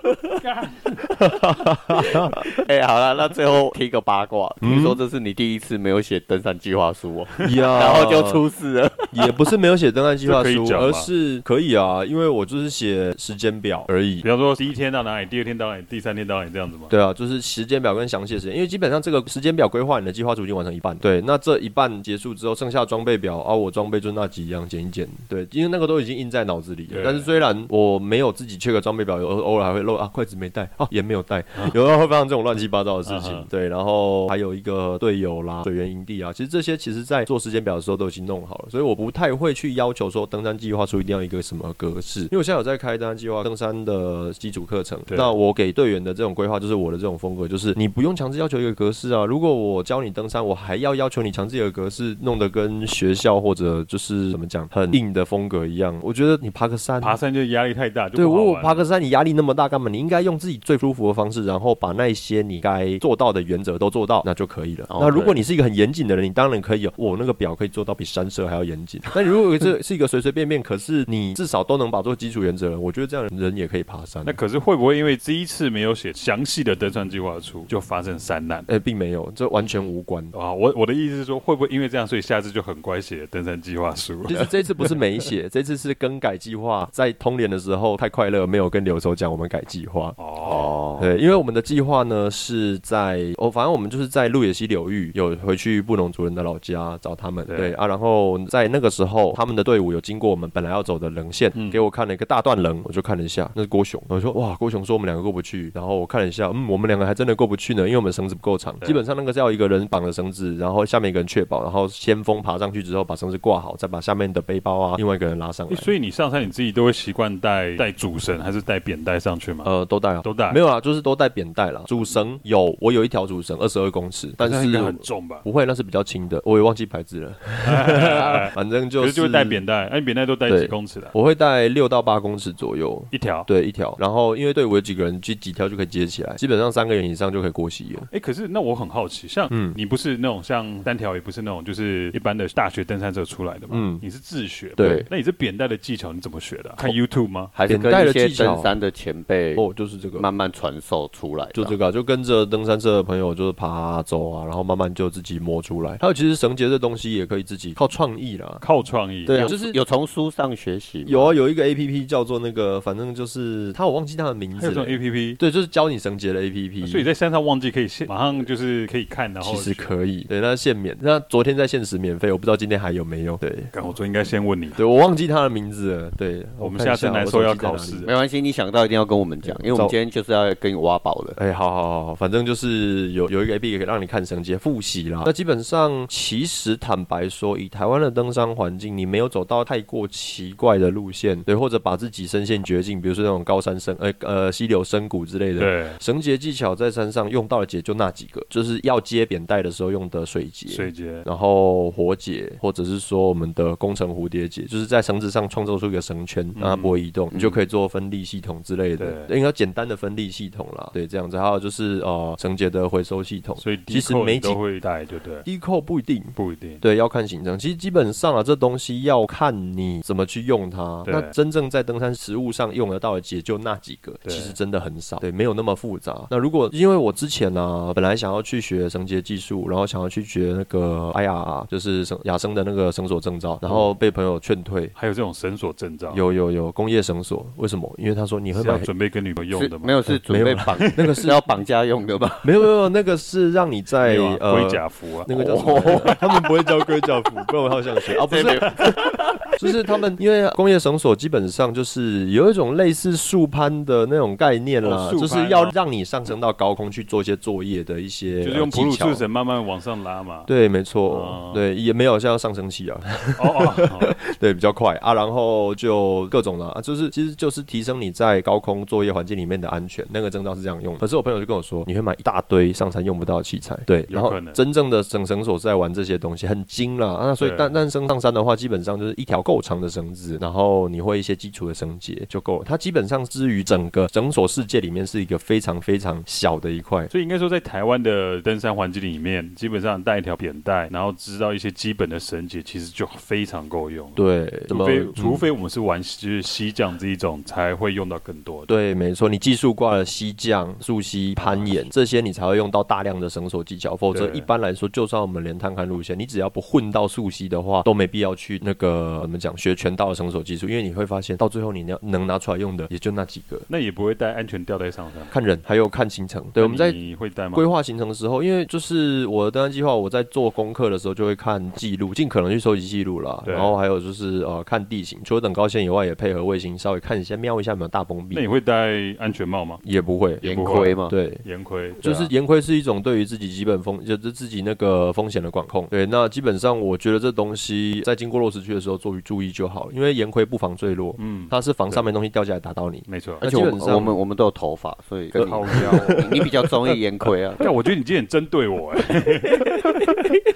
哎，好了，那最后听个八卦，听说这是你第一次没有写登山计划书哦，然后就出事了。也不是没有写登山计划书，而是可以啊，因为我就是写时间表而已。比方说第一天到哪里，第二天到哪里，第三天到哪里这样子吗？对啊，就是时间表跟详细的时间，因为基本上这个时间表规划，你的计划书已经完成一半。对，那这一半结束之后，剩下装备。表啊，我装备就那几样，剪一剪，对，因为那个都已经印在脑子里了。但是虽然我没有自己缺个装备表，有偶尔还会漏啊，筷子没带，哦、啊，盐没有带，啊、有时候会发生这种乱七八糟的事情。啊、对，然后还有一个队友啦，水源营地啊，其实这些其实在做时间表的时候都已经弄好了，所以我不太会去要求说登山计划出一定要一个什么格式，因为我现在有在开登山计划登山的基础课程，对那我给队员的这种规划就是我的这种风格，就是你不用强制要求一个格式啊。如果我教你登山，我还要要求你强制一个格式，弄得跟学校或者就是怎么讲，很硬的风格一样。我觉得你爬个山，爬山就压力太大。对，我爬个山，你压力那么大干嘛？你应该用自己最舒服的方式，然后把那些你该做到的原则都做到，那就可以了。哦、那如果你是一个很严谨的人，你当然可以有，我那个表可以做到比山社还要严谨。但如果这是一个随随便便，可是你至少都能把做基础原则，我觉得这样的人也可以爬山。那可是会不会因为第一次没有写详细的登山计划书，就发生山难？哎、欸，并没有，这完全无关啊。我我的意思是说，会不会因为这样，所以下次就很乖写登山计划书？其实这次不是没写，这次是更改计划。在通联的时候太快乐，没有跟刘愁讲我们改计划。哦，对，因为我们的计划呢是在哦，反正我们就是在鹿野溪流域有回去布农族人的老家找他们。对，对啊，然后在那个时候，他们的队伍有经过我们本来要走的棱线，嗯、给我看了一个大断棱，我就看了一下，那是郭雄。我说哇，郭雄说我们两个过不去，然后我看了一下，嗯，我们两个还真的过不去呢，因为我们绳子不够长。基本上那个是要一个人绑着绳子，然后下面一个人确保，然后先锋爬上去之后把绳子挂好，再把下面的背包啊，另外一个人拉上来。所以你上山你自己都会习惯带带主绳还是带扁带上去吗？呃，都带啊，都带。没有啊，就是都带扁带啦。主绳有，我有一条主绳，二十二公尺，但是很重吧？不会，那是比较轻的，我也忘记牌子了。反正就是就会带扁带，哎，扁带都带几公尺的？我会带六到八公尺左右一条，对，一条。然后因为队伍有几个人，就几条就可以接起来，基本上三个人以上就可以过溪了。哎，可是那我很好奇，像嗯，你不是那种像单条，也不是那种就是一般的大学登山者出来的嘛？嗯，你是自学，对。那你这扁带的技巧你怎么学的？看 YouTube 吗？还是跟一些登山的前辈哦，就是这个慢慢传授出来，就这个，就跟着登山社的朋友就是爬走啊，然后慢慢就自己摸出来。还有其实绳结这东西也可以自己靠创意啦，靠创意。对，就是有从书上学习，有啊，有一个 APP 叫做那个，反正就是他我忘记他的名字。这种 APP，对，就是教你绳结的 APP。所以在山上忘记可以现马上就是可以看，然后其实可以，对，那限免。那昨天在限时免费，我不知道今天还有没有。对，我昨天应该先问你，对我忘记他的名字了。对，我们下次来说要考试，没关系，你想到一定要跟我们讲，因为我们今天就是要跟你挖宝的。哎，好好好，反正就是有有一个 APP 可以让你看绳结复习啦。那基本上，其实坦白说，以台湾的登山环境，你没有走到太过奇怪的路线，对，或者把自己深陷绝境，比如说那种高山深，呃呃溪流深谷之类的。对，绳结技巧在山上用到的结就那几个，就是要接扁带的时候用的水结，水结，然后活结，或者是说我们的工程蝴蝶结，就是在绳子上创造出一个绳圈，让它不会移动，你就可以做分力系统之类的，应该简单的分力系统啦。对，这样子，还有就是呃绳结的回收系统。所以其实每都会带，对不对？低扣不一定，不一定，对，要看行程。其实基本上啊，这东西要看你怎么去用它。那真正在登山实务上用得到的结就那几个，其实真的很少，对，没有那么复杂。那如果因为我之前呢，本来想要去学绳结技术，然后想要去学那个哎呀，就是绳亚生的那个绳索证照，然后被朋友劝退。还有这种绳索证照？有有有，工业绳索。为什么？因为他说你会买准备跟女朋友用的吗？没有，是准备绑，那个 是要绑架用的吧？没有没有，那个是让你在呃龟甲服啊，那个叫什么？他们不会叫龟甲服，不然我好想学啊，不是。就是他们，因为工业绳索基本上就是有一种类似树攀的那种概念啦，就是要让你上升到高空去做一些作业的一些，就是用普鲁士绳慢慢往上拉嘛。对，没错，对，也没有像上升器啊，哦 对，比较快。啊，然后就各种了、啊，就是其实就是提升你在高空作业环境里面的安全。那个证照是这样用的，可是我朋友就跟我说，你会买一大堆上山用不到的器材，对，然后真正的绳绳索是在玩这些东西，很精啦啊，所以但但升上山的话，基本上就是一条够长的绳子，然后你会一些基础的绳结就够了。它基本上之于整个绳索世界里面是一个非常非常小的一块。所以应该说，在台湾的登山环境里面，基本上带一条扁带，然后知道一些基本的绳结，其实就非常够用。对，除非除非我们是玩就是西降这一种，才会用到更多。对，没错，你技术挂了西降、溯溪、攀岩这些，你才会用到大量的绳索技巧。否则一般来说，就算我们连探勘路线，你只要不混到溯溪的话，都没必要去那个怎么讲学。全套的绳索技术，因为你会发现到最后你要能拿出来用的也就那几个，那也不会带安全吊带上山。看人，还有看行程。对，我们在你会带吗？规划行程的时候，因为就是我的登山计划，我在做功课的时候就会看记录，尽可能去收集记录啦。然后还有就是呃看地形，除了等高线以外，也配合卫星稍微看一下，瞄一下有没有大崩壁。那你会戴安全帽吗？也不会，岩盔嘛？对，岩盔就是岩盔是一种对于自己基本风，就是自己那个风险的管控。对，那基本上我觉得这东西在经过落石区的时候做注意就好，因为岩盔。不防坠落，嗯，它是防上面东西掉下来打到你，没错。而且我们我们我们都有头发，所以。你比较中意岩盔啊？但我觉得你今天针对我哎。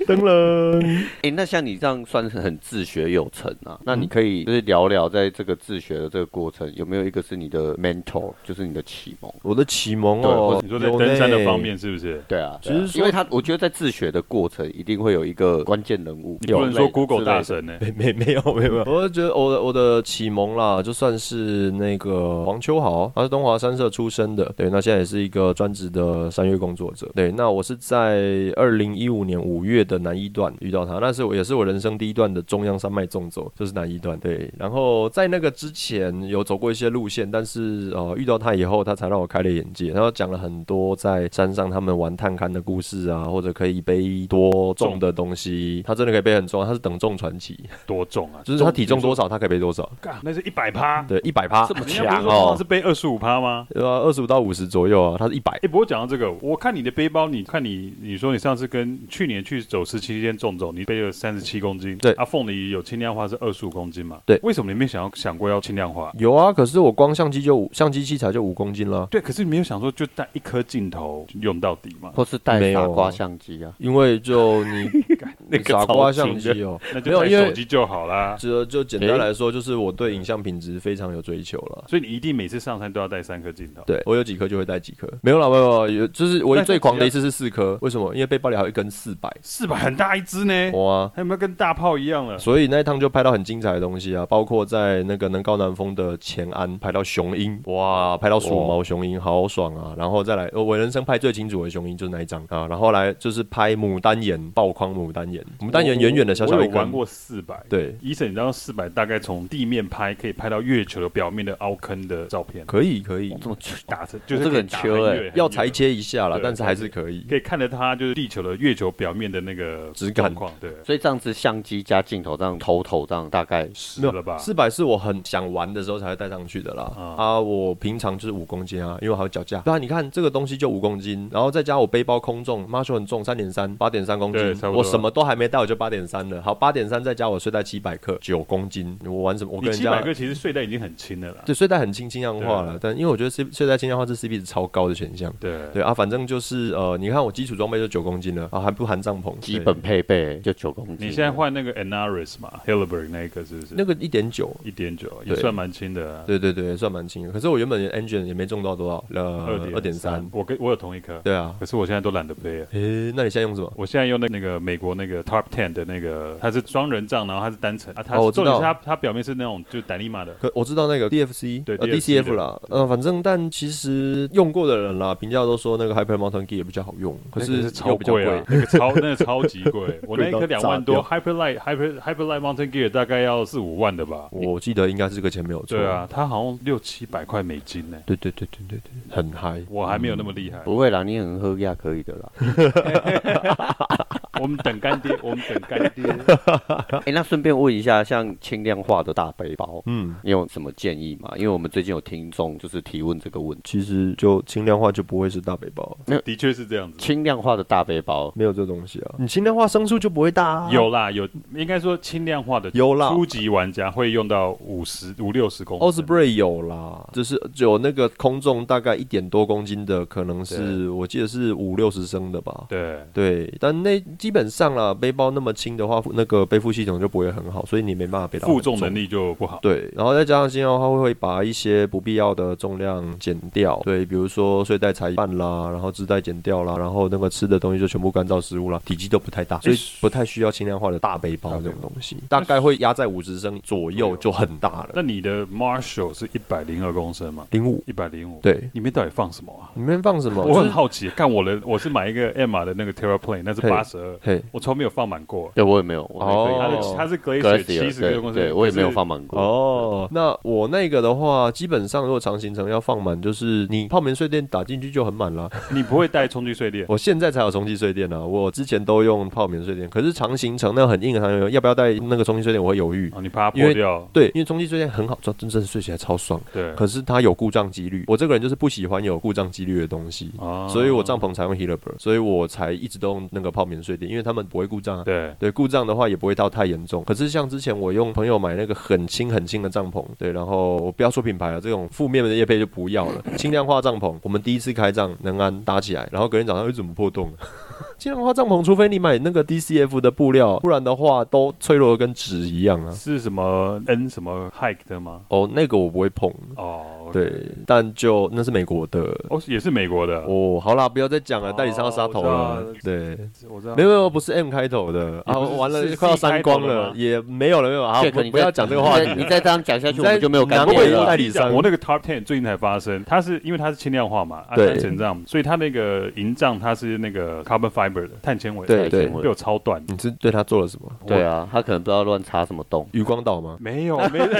登了，哎，那像你这样算是很自学有成啊？那你可以就是聊聊在这个自学的这个过程，有没有一个是你的 mentor，就是你的启蒙？我的启蒙哦，你说在登山的方面是不是？对啊，其实因为他我觉得在自学的过程一定会有一个关键人物，你不能说 Google 大神呢？没没有没有，我觉得我的我的。启蒙啦，就算是那个黄秋豪，他是东华三社出身的，对，那现在也是一个专职的山岳工作者，对，那我是在二零一五年五月的南一段遇到他，那是我也是我人生第一段的中央山脉纵走，就是南一段，对，然后在那个之前有走过一些路线，但是呃遇到他以后，他才让我开了眼界，然后讲了很多在山上他们玩探勘的故事啊，或者可以背多重的东西，他真的可以背很重，他是等重传奇，多重啊？就是他体重多少，他可以背多少。那是一百趴，对，一百趴，这么强哦是。背二十五趴吗？对啊，二十五到五十左右啊，他是一百哎、。不过讲到这个，我看你的背包，你看你你说你上次跟去年去走十七天纵走，你背了三十七公斤。对阿凤梨有轻量化是二十五公斤嘛？对为什么你没想要想过要轻量化？有啊，可是我光相机就五相机器材就五公斤了，对，可是你没有想说就带一颗镜头用到底嘛？或是带没有傻瓜相机啊，因为就你 那个 傻瓜相机哦，那就带没有因为手机就好啦。就就简单来说，就是我对影像品质非常有追求了。所以你一定每次上山都要带三颗镜头。对我有几颗就会带几颗，没有啦，没有啦，有就是我最狂的一次是四颗，为什么？因为背包里还有一根四百，四百很大一支呢，哇！还有没有跟大炮一样了？所以那一趟就拍到很精彩的东西啊，包括在那个能高南峰的前安拍到雄鹰，哇，拍到鼠毛雄鹰，好爽啊！然后再来，呃我人生拍最清楚的雄鹰就是那一张啊，然后来就是拍牡丹眼爆框牡丹岩，牡丹岩远远的小小一根，玩过四百。对，医生，你知道四百大概从地面拍可以拍到月球的表面的凹坑的照片，可以可以，这么打成就是这个很缺哎要裁切一下了，但是还是可以。可以看着它就是地球的月球表面的那个质感况，对，所以这样子相机加镜头这样头头这样大概是了吧？四百是我很想玩的时候才会带上去的啦。啊啊，我平常就是五公斤啊，因为我还有脚架。对啊，你看这个东西就五公斤，然后再加我背包空重，Marshall 很重，三点三，八点三公斤我什么都还没到，我就八点三了。好，八点三再加我睡袋七百克，九公斤。我玩什么？我跟人家七百克其实睡袋已经很轻的了啦。对睡袋很轻轻量化了，但因为我觉得睡睡袋轻量化是 CP 值超高的选项。对对啊，反正就是呃，你看我基础装备就九公斤了啊，还不含帐篷。基本配备就九公斤。你现在换那个 Anaris 嘛，Hilleberg 那个是不是？那个一点九，一点九也算蛮轻的啊。对对对，算蛮轻的。可是我原本的 engine 也没中到多少，呃，二点三。我跟我有同一颗，对啊，可是我现在都懒得背了。诶，那你现在用什么？我现在用那那个美国那个 Tarp Ten 的那个，它是双人帐，然后它是单层啊，它哦我知道重点是它它表面是那种就是丹尼玛的，可我知道那个 DFC，对呃 DFC DCF 啦，呃，反正但其实用过的人啦，评价都说那个 Hyper Mountain Gear 比较好用，可是是超贵啊，那个超那个超级贵，我那一颗两万多，Hyper Light Hyper Hyper Light Mountain Gear 大概要四五万的吧？我记得应该是这个钱没有错。对啊，，它好像六七百块美金呢，对对对对对对，很嗨。我还没有那么厉害。不会啦，你很喝亚可以的啦。我们等干爹，我们等干爹。哎，那顺便问一下，像轻量化的大背包，嗯，你有什么建议吗？因为我们最近有听众就是提问这个问题，其实就轻量化就不会是大背包，的确是这样子。轻量化的大背包没有这东西啊。你轻量化升速就不会大啊。有啦，有应该说轻量化的有啦初级玩家会用到五十五六十公升。Osprey 有啦，就是有那个空重大概一点多公斤的，可能是我记得是五六十升的吧。对，对，但那基本上啦，背包那么轻的话，那个背负系统就不会很好，所以你没办法背到很负重能。力就不好。对，然后再加上轻量化会会把一些不必要的重量减掉，对，比如说睡袋裁一半啦，然后织带减掉啦，然后那个吃的东西就全部干燥食物啦，体积都不太大，所以不太需要轻量化的大背包这种东西，大概会压在五十升左右就很大了。那你的 Marshall 是一百零二公升吗？零五，一百零五。对，里面到底放什么啊？里面放什么？我很好奇，看我的，我是买一个 Emma 的那个 Terraplane，那是嘿八十二，嘿，我从没有放满过。对我也没有，我没可以哦它是它是 Glacier 七十对公升，对，我也没有放满过。哦，那我那个的话，基本上如果长行程要放满，就是你泡棉睡垫打进去就很满了。你不会带充气睡垫？我现在才有充气睡垫啊，我之前都用泡棉睡垫，可是长行程那个很硬的长行程，要不要带那个充气睡垫，我会犹豫。哦，你怕它因为破掉？对，因为充气睡垫很好，真真正睡起来超爽，对。可是它有故障几率。我这个人就是不喜欢有故障几率的东西。哦所以我帐篷才用 Hilleberg，所以我才一直都用那个泡棉睡垫，因为他们不会故障啊。对对，故障的话也不会到太严重。可是像之前我用朋友买那个很轻很轻的帐篷，对，然后我不要说品牌了，这种负面的业配就不要了。轻量化帐篷，我们第一次开帐能安搭起来，然后隔天早上又怎么破洞了？轻量化帐篷，除非你买那个 DCF 的布料，不然的话都脆弱的跟纸一样啊。是什么 N 什么 Hike 的吗？哦，那个我不会碰。哦，对，但就那是美国的。哦，也是美国的。哦，好啦，不要再讲了，哦代理商要杀头我了。对，我知道没有没有，不是 M 开头的啊，完了，快要删光了，也没有了，没有了，好，不不要讲这个话题。你再这样讲下去，我们就没有干货了。代理商我那个 Top Ten 最近才发生，它是因为它是轻量化嘛，啊，对单层帐，所以它那个营帐它是那个 carbon carbon fiber 的碳纤维，对对被我超断。你是对他做了什么？对啊，他可能不知道乱插什么洞。余光岛吗？没有，没有。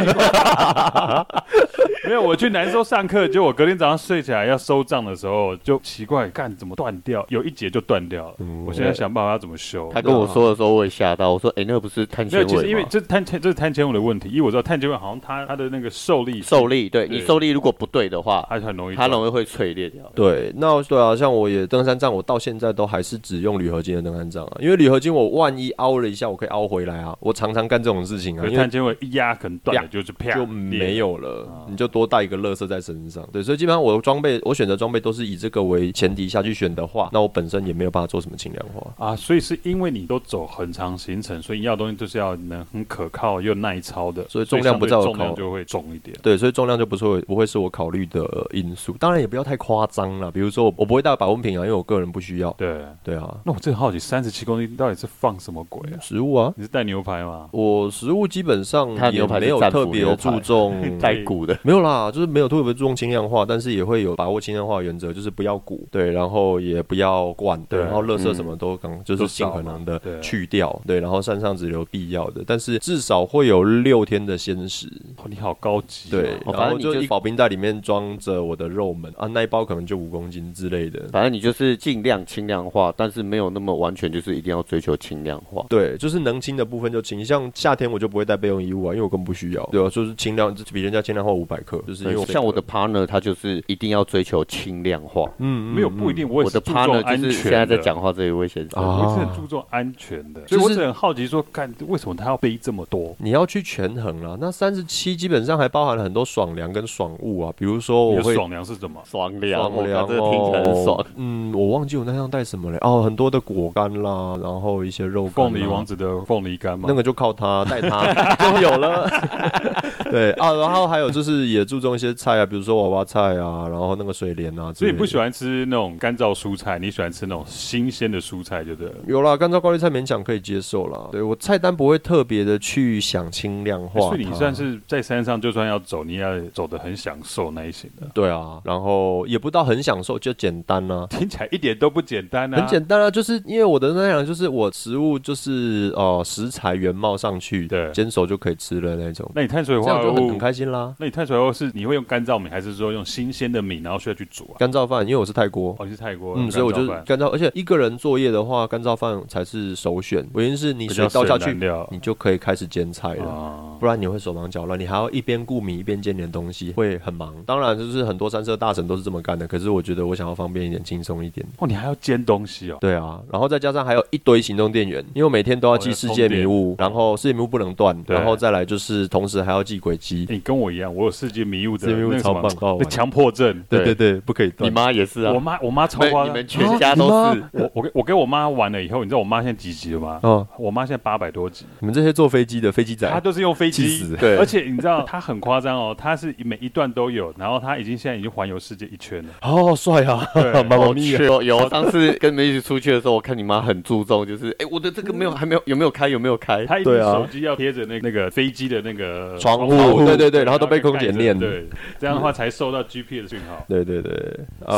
没有，我去南州上课，就我隔天早上睡起来要收账的时候，就奇怪，干怎么断掉？有一节就断掉了。嗯、我现在想办法要怎么修。他跟我说的时候，我也吓到。我说：“哎、欸，那个不是碳纤维？”没有，其实因为这碳纤这是碳纤维的问题。因为我知道碳纤维好像它它的那个受力受力，对，对你受力如果不对的话，它很容易它容易会脆裂掉。对，那对啊，像我也登山杖，我到现在都还是只用铝合金的登山杖啊，因为铝合金我万一凹了一下，我可以凹回来啊。我常常干这种事情啊。因为碳纤维一压可能断了，就是啪就没有了，啊、你就多带一个乐色在身上。对，所以基本上我的装备，我选择装备都是以这个为前提下去选的话，那我本身也没有办法做什么轻量化啊。所以是因为你都走很长行程，所以你要的东西就是要能很可靠又耐操的，所以重量不在我考，重量就会重一点。对，所以重量就不是会不会是我考虑的因素。当然也不要太夸张了，比如说我我不会带保温瓶啊，因为我个人不需要。对对啊，那我真好奇，三十七公斤到底是放什么鬼啊？食物啊？你是带牛排吗？我食物基本上也没有特别注重 带骨的，没有啦，就是没有特别注重轻量化，但是也会有把握轻量化原则，就是不要骨，对，然后也不要罐，对，然后垃圾什么都刚就是尽可能的去掉，对，然后山上只留必要的，但是至少会有六天的鲜食。哦，你好高级，对，然后就一保冰袋里面装着我的肉们啊，那一包可能就五公斤之类的，反正你就是尽量轻量化，但是没有那么完全就是一定要追求轻量化，对，就是能轻的部分就轻，像夏天我就不会带备用衣物啊，因为我根本不需要，对啊，就是轻量，比人家轻量化五百克，就是因为像我的 partner 他就是一定要追求轻量化，嗯，没有不一定，我我的 partner 就是现在在讲话这一位先生，我是很注重安全的，所以我是很好奇说，看为什么他要背这么多？你要去权衡了，那三十七基本上还包含了很多爽凉跟爽物啊，比如说我会爽凉是什么？爽凉，爽凉这听起来很爽。嗯，我忘记我那趟带什么了哦，很多的果干啦，然后一些肉干，凤梨王子的凤梨干嘛，那个就靠他带他 就有了。对啊，然后还有就是也注重一些菜啊，比如说娃娃菜啊，然后那个水莲啊。所以你不喜欢吃那种干燥蔬菜，你喜欢吃那种新鲜的蔬菜，对不对？有啦，干燥高丽菜勉强可以接受啦。对，我菜单不会特别的去想轻量化。所以你算是在山上，就算要走，你要走的很享受那一型的。对啊，然后也不到很享受，就简单啊。听起来一点都不简单啊。很简单啊，就是因为我的那样，就是我食物就是哦、呃、食材原貌上去，对，煎熟就可以吃了那种。那你碳水化合物很很开心啦。那你碳水化合物是你会用干燥米，还是说用新鲜的米，然后需要去煮啊？干燥饭，因为我是泰国，哦，你是泰国，嗯，所以我就干燥，而且一个人作业的话，干燥饭才是首选。原因是你水倒下去，你就可以开始煎菜了，啊、不然你会手忙脚乱，你还要一边顾米一边煎点东西，会很忙。当然，就是很多三色大神都是这么干的，可是我觉得我想要方便一点，轻松一点。哦，你还要煎东西哦？对啊，然后再加上还有一堆行动电源，因为我每天都要记世界迷雾，然后世界迷雾不能断，然后再来就是同时还要记轨迹。你跟我一样，我有世界迷雾的那个超棒，强迫症。对对对，不可以断。你妈也是啊？我妈我妈超夸张，你们全家都是。我我跟我跟我妈玩了以后，你知道我妈现在几级了吗？哦，我妈现在八百多级。你们这些坐飞机的飞机仔，她都是用飞机，对。而且你知道她很夸张哦，她是每一段都有，然后她已经现在已经环游世界一圈了。好帅啊！妈妈咪有有，上次跟你们一起出去的时候，我看你妈很注重，就是哎，我的这个没有还没有有没有开有没有开？她一直手机要贴着那那个飞机的那个窗户，对对对，然后都被空姐念，对，这样的话才收到 GPS 的讯号。对对对，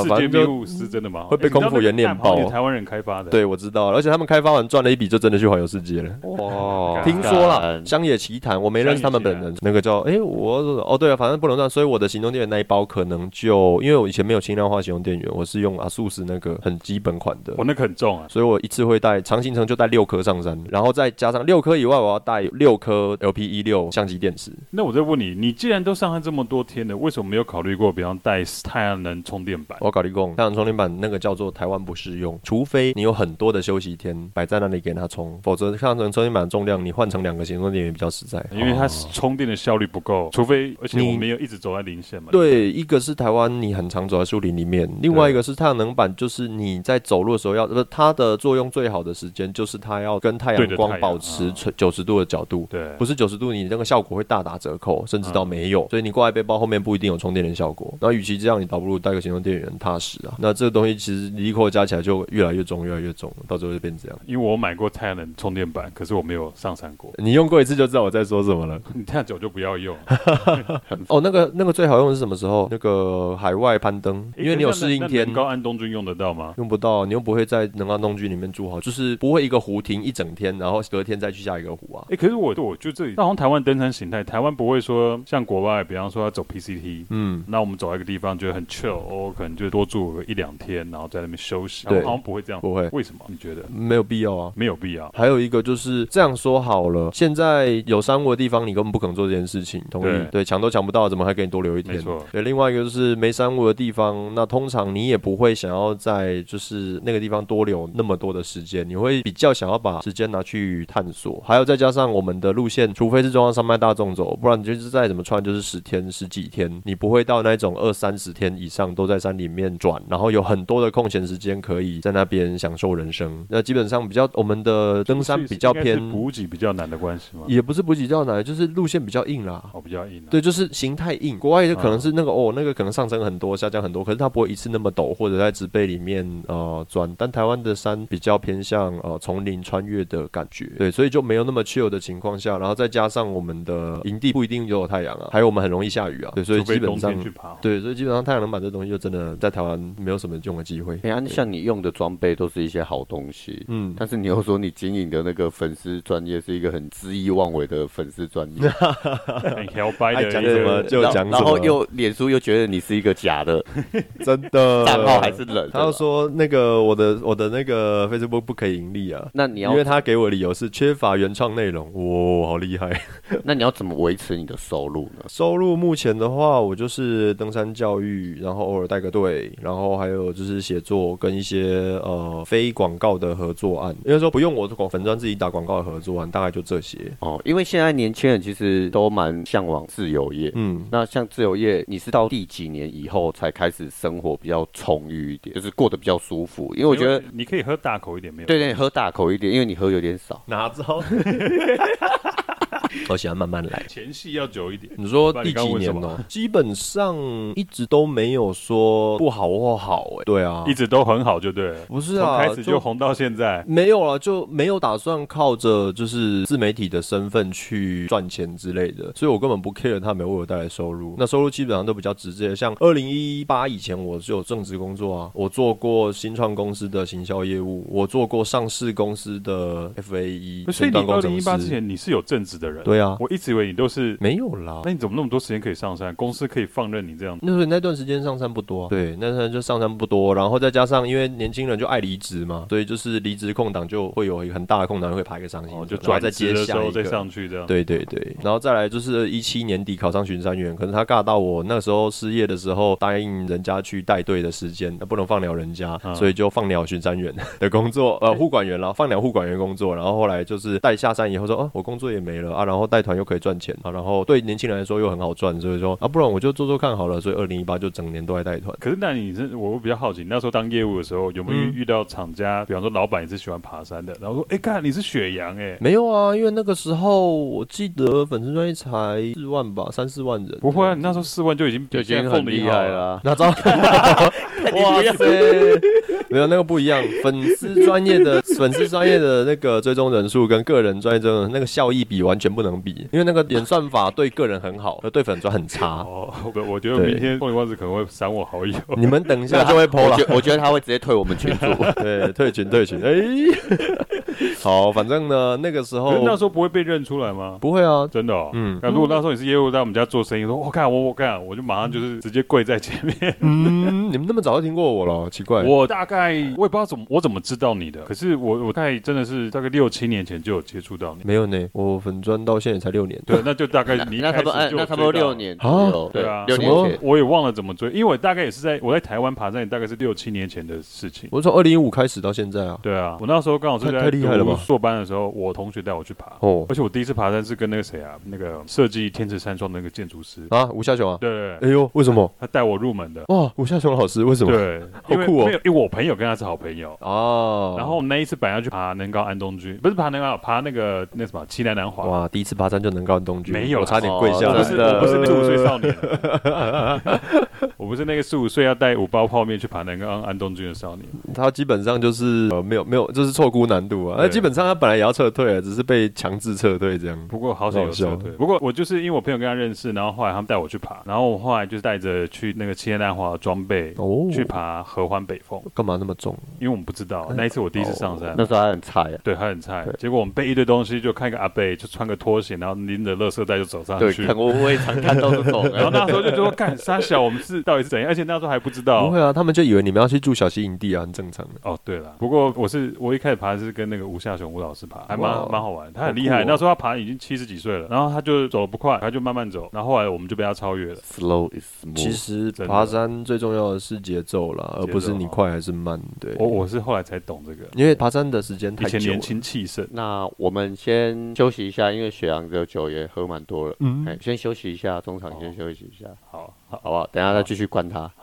世界迷雾是真的吗？会被空服员念爆。台湾人开发的，对，我知道，而且他们开发完赚了一笔，就真的去环游世界了。哇，听说了，乡野奇谈，我没认识他们本人。那个叫哎，我哦对啊，反正不能断，所以我的行动电源那一包可能就，因为我以前没有轻量化行动电源，我是用 ASUS 那个很基本款的。我那个很重啊，所以我一次会带长行程就带六颗上山，然后再加上六颗以外，我要带六颗 LP 一六相机电池。那我再问你，你既然都上山这么多天了，为什么没有考虑过，比方带太阳能充电板？我考虑过，太阳能充电板那个叫做台湾不适用，除非你有很多的休息天摆在那里给它充，否则太阳能充电板的重量你换成两个行动电源比较实在，因为它充电的效率不够。除非而且我没有一直走在零线嘛。对，一个是台湾你很常走在树林里面，另外一个是太阳能板，就是你在走路的时候要，不它的作用最好的时间就是它要跟太阳光保持九十度的角度，对，不是九十度你那个效果会大打折扣，甚至到没有，所以你挂在背包后面不一定有充电的效果。那与其这样，你倒不如带个行动电源踏实啊。那这个东西其实离扣加起来就越来越重，越来越重，到最后就变这样。因为我买过太阳能充电板，可是我没有上山过。你用过一次就知道我在说什么么了？你太久就不要用。哦，那个那个最好用的是什么时候？那个海外攀登，因为你有适应天。高安东军用得到吗？用不到，你又不会在能高安东军里面住好，就是不会一个湖停一整天，然后隔天再去下一个湖啊。哎，可是我我就这里，那好像台湾登山形态，台湾不会说像国外，比方说要走 PCT，嗯，那我们走一个地方觉得很 chill，我可能就多住个一两天，然后在那边休息。对，好像不会这样，不会。为什么？你觉得？没有必要啊，没有必要。还有一个就是这样说好了，现在有山雾的地方，你根本不可能做这件事情。同意？对，抢都抢不到，怎么还给你多留一天？没错。对，另外一个就是没山雾的地方，那通常你也不会想要在就是那个地方多留那么多的时间，你会比较想要把时间拿去探索。还有再加上我们的路线，除非是中央山脉大众走，不然你就是再怎么穿就是十天十几天，你不会到那种二三十天以上都在山里面转，然后有很多的空闲时间可以在那边享受人生。那基本上比较我们的登山比较偏补给比较难的关系吗？也不是补给比较难，就是路线比较硬啦。哦，比较硬。对，就是形态硬。国外就可能是那个、嗯、哦，那个可能上升很多，下降很多，可是它不会一次那么陡，或者在植被里面呃转。但台湾的山比较偏向呃丛林穿越的感觉，对，所以就没有那么 chill 的情况下，然后再加上我们的营地不一定有太阳啊，还有我们很容易下雨啊，对，所以基本上对，所以基本上太阳能板这东西就真的在台湾没有什么用的机会。哎呀，像你用的装备都是一些好东西，嗯，但是你又说你经营的那个粉丝专业是一个很恣意妄为的粉丝专业，很摇摆的，讲什么就讲什么，然后又脸书又觉得你是一个假的，真的。账号还是冷，他又说那个我的我的那个 Facebook 不可以盈利啊，那你要，因为他给我的理由是缺乏原创内容，哇，好厉害，那你要怎么维持你的收入呢？收入目前的话，我就是登山教育，然后偶尔带个队，然后还有就是写作跟一些呃非广告的合作案，因为说不用我广粉砖自己打广告的合作案，大概就这些哦。因为现在年轻人其实都蛮向往自由业，嗯，那像自由业，你是到第几年以后才开始生活比较充裕一点，就是过得比较舒服？因为我觉得你可以喝大口一点，没有？对对，喝大口一点，因为你喝有点少。哪招？我喜欢慢慢来，前戏要久一点。你说第几年呢？基本上一直都没有说不好或好，哎，对啊，一直都很好，就对了。不是啊，开始就红到现在，没有了，就没有打算靠着就是自媒体的身份去赚钱之类的，所以我根本不 care 他没为我带来收入。那收入基本上都比较直接，像二零一八以前我是有正职工作啊，我做过新创公司的行销业务，我做过上市公司的 FAE。所以你二零一八之前你是有正职的人？对啊，我一直以为你都是没有啦。那你怎么那么多时间可以上山？公司可以放任你这样？那时候那段时间上山不多，对，那时候就上山不多，然后再加上因为年轻人就爱离职嘛，所以就是离职空档就会有一个很大的空档会排个上行，就转再接下一个再上去这样。对对对，然后再来就是一七年底考上巡山员，可能他尬到我那时候失业的时候答应人家去带队的时间，那不能放鸟人家，所以就放鸟巡山员的工作，呃，护管员了，放鸟护管员工作，然后后来就是带下山以后说，哦，我工作也没了啊，然后带团又可以赚钱啊，然后对年轻人来说又很好赚，所以说啊，不然我就做做看好了。所以二零一八就整年都在带团。可是那你是我比较好奇，那时候当业务的时候有没有遇到厂家，比方说老板也是喜欢爬山的，然后说，哎，看你是雪阳哎，没有啊，因为那个时候我记得粉丝专业才四万吧，三四万人。不会啊，你那时候四万就已经就已经很厉害了。那招？哇塞！没有那个不一样，粉丝专业的粉丝专业的那个追踪人数跟个人专业的那个效益比完全不能比，因为那个演算法对个人很好，而对粉砖很差。哦，我我觉得明天凤梨王子可能会删我好友。你们等一下就会 po 了，我觉得他会直接退我们群组，对，退群退群。哎。好，反正呢，那个时候那时候不会被认出来吗？不会啊，真的。哦。嗯，那如果那时候你是业务在我们家做生意，说我看我我看，我就马上就是直接跪在前面。嗯，你们那么早就听过我了，奇怪。我大概我也不知道怎么我怎么知道你的，可是我我大概真的是大概六七年前就有接触到你。没有呢，我粉专到现在才六年。对，那就大概你那差不多那差不多六年哦，对啊，六年前我也忘了怎么追，因为我大概也是在我在台湾爬山，也大概是六七年前的事情。我从二零一五开始到现在啊。对啊，我那时候刚好是在读硕班的时候。我同学带我去爬，哦，而且我第一次爬山是跟那个谁啊，那个设计天池山庄的那个建筑师啊，吴夏雄啊，对，哎呦，为什么他带我入门的？哇，吴夏雄老师为什么？对，好酷哦，因为我朋友跟他是好朋友哦。然后我们那一次本来要去爬能高安东居，不是爬能高，爬那个那什么奇南南华。哇，第一次爬山就能高安东军，没有，我差点跪下。不是，我不是十五岁少年。我不是那个十五岁要带五包泡面去爬南冈安东军的少年。他基本上就是呃没有没有，就是错估难度啊。那基本上他本来也要撤退了，只是被强制撤退这样。不过好险有撤退。不过我就是因为我朋友跟他认识，然后后来他们带我去爬，然后我后来就是带着去那个七天淡华的装备哦去爬合欢北峰。干嘛那么重？因为我们不知道，那一次我第一次上山，那时候还很菜，对，还很菜。结果我们背一堆东西，就看一个阿贝就穿个拖鞋，然后拎着垃圾袋就走上去。对，我我也常看到这种。然后那时候就说干三小，我们是到底是怎样？而且那时候还不知道。不会啊，他们就以为你们要去住小溪营地啊，很正常的。哦，对了，不过我是我一开始爬是跟那个吴夏雄吴老师爬，还蛮蛮好玩。他很厉害，那时候他爬已经七十几岁了，然后他就走不快，他就慢慢走。然后后来我们就被他超越了。Slow is。其实爬山最重要的是节奏啦，而不是你快还是慢。对，我我是后来才懂这个，因为爬山的时间太久。以前年轻气盛。那我们先休息一下，因为雪阳的酒也喝蛮多了。嗯，先休息一下，中场先休息一下。好，好不好？等下再继续灌他。